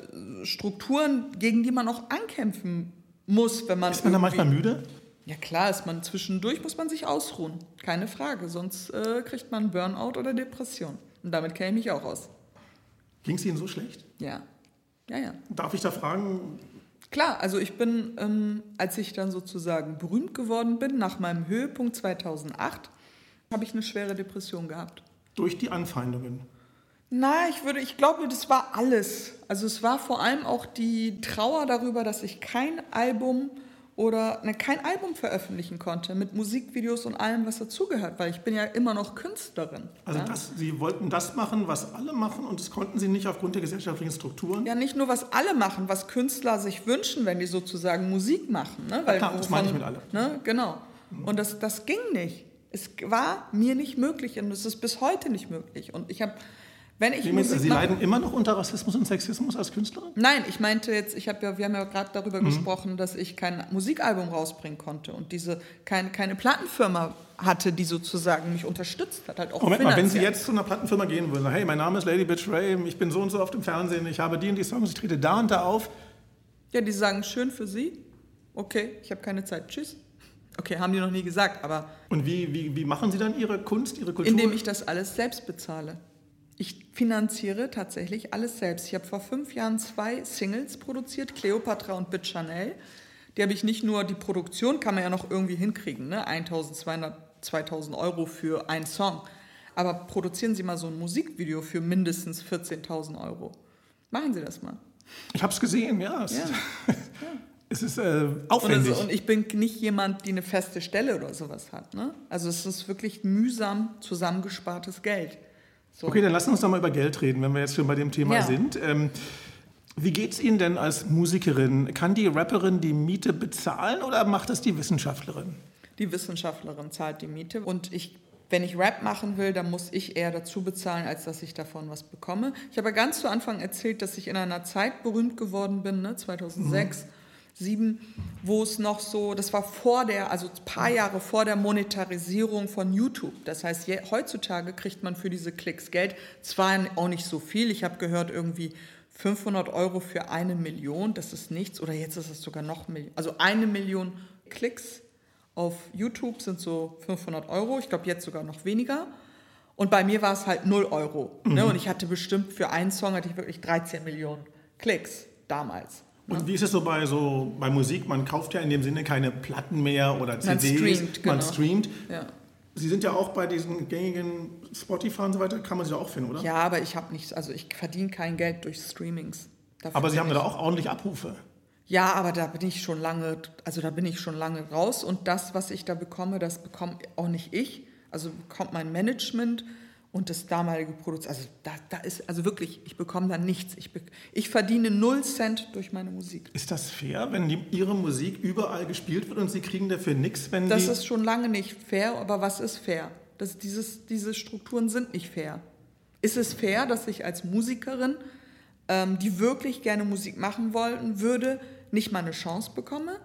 Speaker 1: Strukturen, gegen die man auch ankämpfen muss, wenn man.
Speaker 2: Ist man da manchmal müde?
Speaker 1: Ja klar, ist man zwischendurch muss man sich ausruhen, keine Frage, sonst äh, kriegt man Burnout oder Depression. Und damit kenne ich mich auch aus.
Speaker 2: Ging es Ihnen so schlecht?
Speaker 1: Ja, ja, ja.
Speaker 2: Darf ich da fragen?
Speaker 1: Klar, also ich bin, ähm, als ich dann sozusagen berühmt geworden bin, nach meinem Höhepunkt 2008, habe ich eine schwere Depression gehabt.
Speaker 2: Durch die Anfeindungen?
Speaker 1: Na, ich würde, ich glaube, das war alles. Also es war vor allem auch die Trauer darüber, dass ich kein Album oder ne, kein Album veröffentlichen konnte mit Musikvideos und allem, was dazugehört, weil ich bin ja immer noch Künstlerin.
Speaker 2: Also
Speaker 1: ja?
Speaker 2: das, Sie wollten das machen, was alle machen und das konnten Sie nicht aufgrund der gesellschaftlichen Strukturen?
Speaker 1: Ja, nicht nur was alle machen, was Künstler sich wünschen, wenn die sozusagen Musik machen. Ne?
Speaker 2: Weil, ja, klar, das meine ich mit alle.
Speaker 1: Ne? Genau. Und das, das ging nicht. Es war mir nicht möglich und es ist bis heute nicht möglich. Und ich habe wenn ich
Speaker 2: Sie, Musik Sie leiden immer noch unter Rassismus und Sexismus als Künstlerin?
Speaker 1: Nein, ich meinte jetzt, ich habe ja, wir haben ja gerade darüber mhm. gesprochen, dass ich kein Musikalbum rausbringen konnte und diese kein, keine Plattenfirma hatte, die sozusagen mich unterstützt hat. Halt auch
Speaker 2: Moment mal, wenn Sie jetzt zu einer Plattenfirma gehen würden, hey, mein Name ist Lady Bitch Ray, ich bin so und so auf dem Fernsehen, ich habe die und die Songs, ich trete da und da auf.
Speaker 1: Ja, die sagen, schön für Sie. Okay, ich habe keine Zeit. Tschüss. Okay, haben die noch nie gesagt, aber.
Speaker 2: Und wie, wie, wie machen Sie dann Ihre Kunst, Ihre Kultur?
Speaker 1: Indem ich das alles selbst bezahle. Ich finanziere tatsächlich alles selbst. Ich habe vor fünf Jahren zwei Singles produziert, Cleopatra und Bit Chanel. Die habe ich nicht nur, die Produktion kann man ja noch irgendwie hinkriegen, ne? 1200, 2000 Euro für einen Song. Aber produzieren Sie mal so ein Musikvideo für mindestens 14.000 Euro. Machen Sie das mal.
Speaker 2: Ich habe es gesehen, ja. Es, ja. es ist äh, aufwendig.
Speaker 1: Und, es, und, ich bin nicht jemand, die eine feste Stelle oder sowas hat. Ne? Also es ist wirklich mühsam zusammengespartes Geld.
Speaker 2: So. Okay, dann lassen wir uns doch mal über Geld reden, wenn wir jetzt schon bei dem Thema ja. sind. Ähm, wie geht es Ihnen denn als Musikerin? Kann die Rapperin die Miete bezahlen oder macht das die Wissenschaftlerin?
Speaker 1: Die Wissenschaftlerin zahlt die Miete und ich wenn ich Rap machen will, dann muss ich eher dazu bezahlen, als dass ich davon was bekomme. Ich habe ganz zu Anfang erzählt, dass ich in einer Zeit berühmt geworden bin, ne, 2006. Mhm. 2007, wo es noch so, das war vor der, also ein paar Jahre vor der Monetarisierung von YouTube. Das heißt, je, heutzutage kriegt man für diese Klicks Geld. Zwar auch nicht so viel, ich habe gehört, irgendwie 500 Euro für eine Million, das ist nichts. Oder jetzt ist es sogar noch, also eine Million Klicks auf YouTube sind so 500 Euro. Ich glaube, jetzt sogar noch weniger. Und bei mir war es halt 0 Euro. Ne? Mhm. Ne? Und ich hatte bestimmt für einen Song hatte ich wirklich 13 Millionen Klicks damals.
Speaker 2: Und wie ist es so bei, so bei Musik? Man kauft ja in dem Sinne keine Platten mehr oder CDs. Man streamt. Genau. Man streamt. Ja. Sie sind ja auch bei diesen gängigen Spotify und so weiter, kann man sie auch finden, oder?
Speaker 1: Ja, aber ich habe nichts, also ich verdiene kein Geld durch Streamings.
Speaker 2: Dafür aber Sie haben da auch ordentlich Abrufe.
Speaker 1: Ja, aber da bin ich schon lange, also da bin ich schon lange raus und das, was ich da bekomme, das bekomme auch nicht ich. Also bekommt mein Management und das damalige Produkt, also da, da ist, also wirklich, ich bekomme da nichts. Ich, ich verdiene null Cent durch meine Musik.
Speaker 2: Ist das fair, wenn die, Ihre Musik überall gespielt wird und Sie kriegen dafür nichts, wenn
Speaker 1: Das ist schon lange nicht fair, aber was ist fair? Das, dieses, diese Strukturen sind nicht fair. Ist es fair, dass ich als Musikerin, ähm, die wirklich gerne Musik machen wollten würde, nicht mal eine Chance bekomme?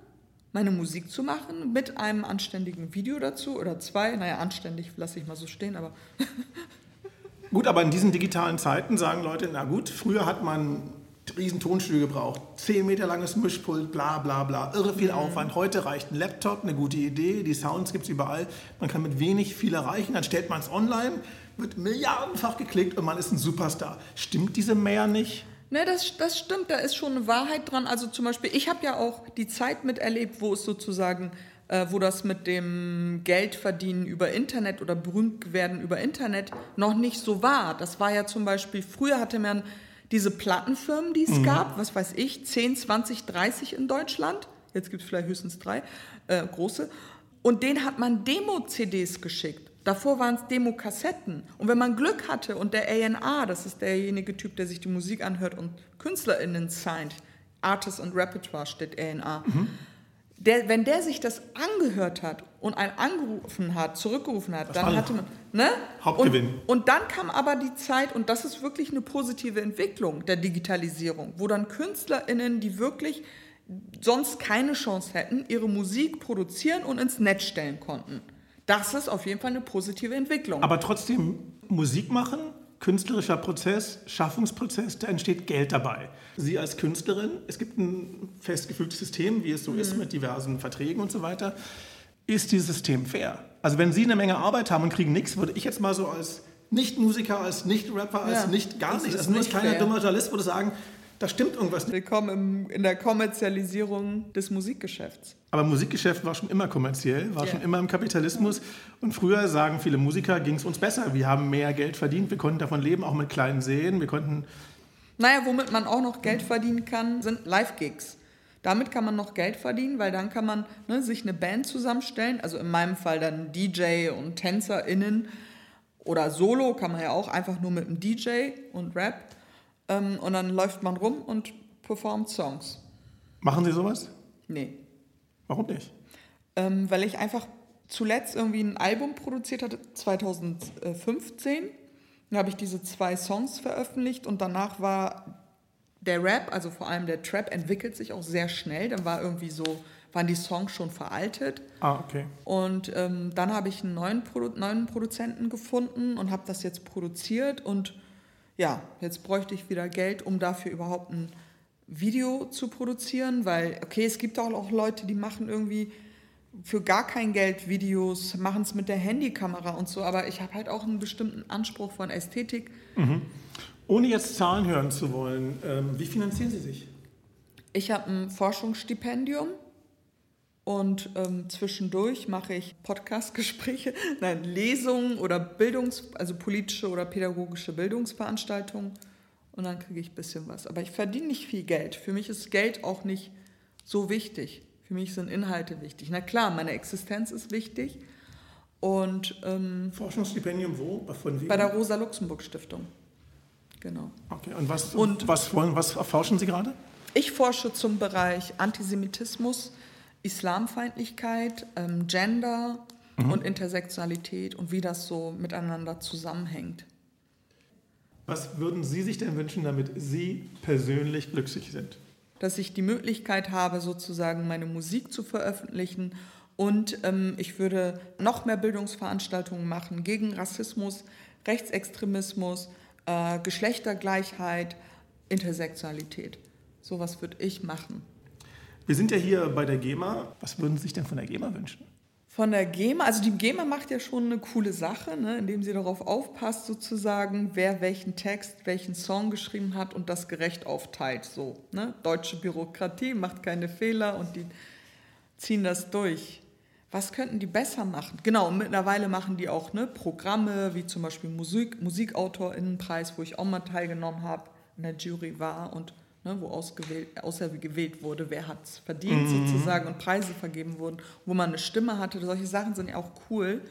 Speaker 1: Meine Musik zu machen mit einem anständigen Video dazu oder zwei. Naja, anständig lasse ich mal so stehen, aber.
Speaker 2: gut, aber in diesen digitalen Zeiten sagen Leute, na gut, früher hat man riesen Tonstühle gebraucht, zehn Meter langes Mischpult, bla bla bla, irre viel mhm. Aufwand. Heute reicht ein Laptop, eine gute Idee, die Sounds gibt es überall. Man kann mit wenig viel erreichen, dann stellt man es online, wird milliardenfach geklickt und man ist ein Superstar. Stimmt diese mehr nicht?
Speaker 1: Ne, das, das stimmt, da ist schon eine Wahrheit dran. Also zum Beispiel, ich habe ja auch die Zeit miterlebt, wo es sozusagen, äh, wo das mit dem Geldverdienen über Internet oder berühmt werden über Internet noch nicht so war. Das war ja zum Beispiel, früher hatte man diese Plattenfirmen, die es mhm. gab, was weiß ich, 10, 20, 30 in Deutschland. Jetzt gibt es vielleicht höchstens drei äh, große. Und denen hat man Demo-CDs geschickt. Davor waren es Demo-Kassetten. Und wenn man Glück hatte und der A&R, das ist derjenige Typ, der sich die Musik anhört und KünstlerInnen signed, Artist und Repertoire steht A&R, mhm. der, wenn der sich das angehört hat und einen angerufen hat, zurückgerufen hat, das dann hatte man... Ne?
Speaker 2: Hauptgewinn.
Speaker 1: Und, und dann kam aber die Zeit, und das ist wirklich eine positive Entwicklung der Digitalisierung, wo dann KünstlerInnen, die wirklich sonst keine Chance hätten, ihre Musik produzieren und ins Netz stellen konnten. Das ist auf jeden Fall eine positive Entwicklung.
Speaker 2: Aber trotzdem Musik machen, künstlerischer Prozess, Schaffungsprozess, da entsteht Geld dabei. Sie als Künstlerin, es gibt ein festgefügtes System, wie es so mhm. ist mit diversen Verträgen und so weiter. Ist dieses System fair? Also wenn Sie eine Menge Arbeit haben und kriegen nichts, würde ich jetzt mal so als Nicht-Musiker, als Nicht-Rapper, als ja, nicht gar nichts, als nur als kleiner dummer Journalist würde sagen, da stimmt irgendwas
Speaker 1: nicht. Willkommen in der Kommerzialisierung des Musikgeschäfts.
Speaker 2: Aber Musikgeschäft war schon immer kommerziell, war yeah. schon immer im Kapitalismus. Und früher, sagen viele Musiker, ging es uns besser. Wir haben mehr Geld verdient, wir konnten davon leben, auch mit kleinen Seen. Wir konnten.
Speaker 1: Naja, womit man auch noch Geld verdienen kann, sind Live-Gigs. Damit kann man noch Geld verdienen, weil dann kann man ne, sich eine Band zusammenstellen. Also in meinem Fall dann DJ und TänzerInnen. Oder Solo kann man ja auch einfach nur mit einem DJ und Rap. Ähm, und dann läuft man rum und performt Songs.
Speaker 2: Machen Sie sowas?
Speaker 1: Nee.
Speaker 2: Warum nicht?
Speaker 1: Ähm, weil ich einfach zuletzt irgendwie ein Album produziert hatte, 2015. Da habe ich diese zwei Songs veröffentlicht und danach war der Rap, also vor allem der Trap, entwickelt sich auch sehr schnell. Dann war irgendwie so, waren die Songs schon veraltet.
Speaker 2: Ah, okay.
Speaker 1: Und ähm, dann habe ich einen neuen, Produ neuen Produzenten gefunden und habe das jetzt produziert. Und ja, jetzt bräuchte ich wieder Geld, um dafür überhaupt ein Video zu produzieren, weil, okay, es gibt auch Leute, die machen irgendwie für gar kein Geld Videos, machen es mit der Handykamera und so, aber ich habe halt auch einen bestimmten Anspruch von Ästhetik.
Speaker 2: Mhm. Ohne jetzt Zahlen hören zu wollen, ähm, wie finanzieren Sie sich?
Speaker 1: Ich habe ein Forschungsstipendium und ähm, zwischendurch mache ich Podcastgespräche, nein, Lesungen oder Bildungs-, also politische oder pädagogische Bildungsveranstaltungen und dann kriege ich ein bisschen was. Aber ich verdiene nicht viel Geld. Für mich ist Geld auch nicht so wichtig. Für mich sind Inhalte wichtig. Na klar, meine Existenz ist wichtig. Und, ähm,
Speaker 2: Forschungsstipendium wo?
Speaker 1: Von wem? Bei der Rosa-Luxemburg-Stiftung. Genau.
Speaker 2: Okay, und was, und was, wollen, was forschen Sie gerade?
Speaker 1: Ich forsche zum Bereich Antisemitismus, Islamfeindlichkeit, ähm, Gender mhm. und Intersektionalität und wie das so miteinander zusammenhängt.
Speaker 2: Was würden Sie sich denn wünschen, damit Sie persönlich glücklich sind?
Speaker 1: Dass ich die Möglichkeit habe, sozusagen meine Musik zu veröffentlichen und ähm, ich würde noch mehr Bildungsveranstaltungen machen gegen Rassismus, Rechtsextremismus, äh, Geschlechtergleichheit, Intersektionalität. Sowas würde ich machen.
Speaker 2: Wir sind ja hier bei der GEMA. Was würden Sie sich denn von der GEMA wünschen?
Speaker 1: von der GEMA, also die GEMA macht ja schon eine coole Sache, ne, indem sie darauf aufpasst, sozusagen, wer welchen Text, welchen Song geschrieben hat und das gerecht aufteilt. So, ne? Deutsche Bürokratie macht keine Fehler und die ziehen das durch. Was könnten die besser machen? Genau, mittlerweile machen die auch ne, Programme, wie zum Beispiel Musik, Musikautorinnenpreis, wo ich auch mal teilgenommen habe, in der Jury war und ne, wo ausgewählt, auserwählt wurde, wer hat es verdient mhm. sozusagen und Preise vergeben wurden, wo man eine Stimme hatte. Solche Sachen sind ja auch cool.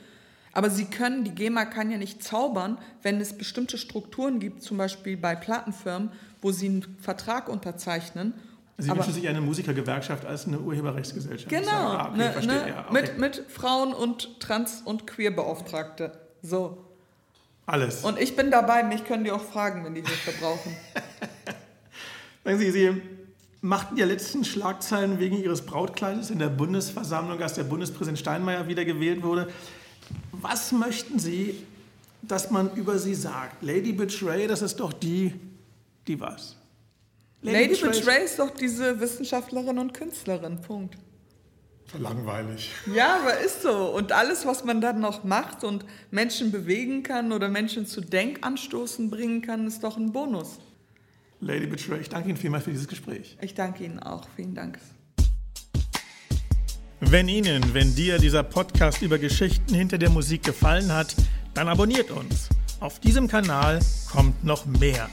Speaker 1: Aber sie können, die GEMA kann ja nicht zaubern, wenn es bestimmte Strukturen gibt, zum Beispiel bei Plattenfirmen, wo sie einen Vertrag unterzeichnen.
Speaker 2: Sie aber, wünschen sich eine Musikergewerkschaft als eine Urheberrechtsgesellschaft.
Speaker 1: Genau, ah, okay, ne, ne, ja, okay. mit, mit Frauen und Trans- und Queerbeauftragte. So.
Speaker 2: Alles.
Speaker 1: Und ich bin dabei, mich können die auch fragen, wenn die Hilfe brauchen.
Speaker 2: Sagen Sie, Sie machten ja letzten Schlagzeilen wegen Ihres Brautkleides in der Bundesversammlung, als der Bundespräsident Steinmeier wieder gewählt wurde. Was möchten Sie, dass man über Sie sagt? Lady Betray, das ist doch die, die was?
Speaker 1: Lady, Lady Betray ist doch diese Wissenschaftlerin und Künstlerin, Punkt.
Speaker 2: Langweilig.
Speaker 1: Ja, aber ist so. Und alles, was man dann noch macht und Menschen bewegen kann oder Menschen zu Denkanstoßen bringen kann, ist doch ein Bonus.
Speaker 2: Lady Betray, ich danke Ihnen vielmals für dieses Gespräch.
Speaker 1: Ich danke Ihnen auch. Vielen Dank.
Speaker 2: Wenn Ihnen, wenn dir dieser Podcast über Geschichten hinter der Musik gefallen hat, dann abonniert uns. Auf diesem Kanal kommt noch mehr.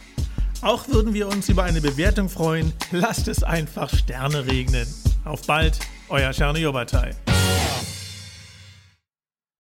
Speaker 2: Auch würden wir uns über eine Bewertung freuen. Lasst es einfach Sterne regnen. Auf bald, euer Czerny Jobatei.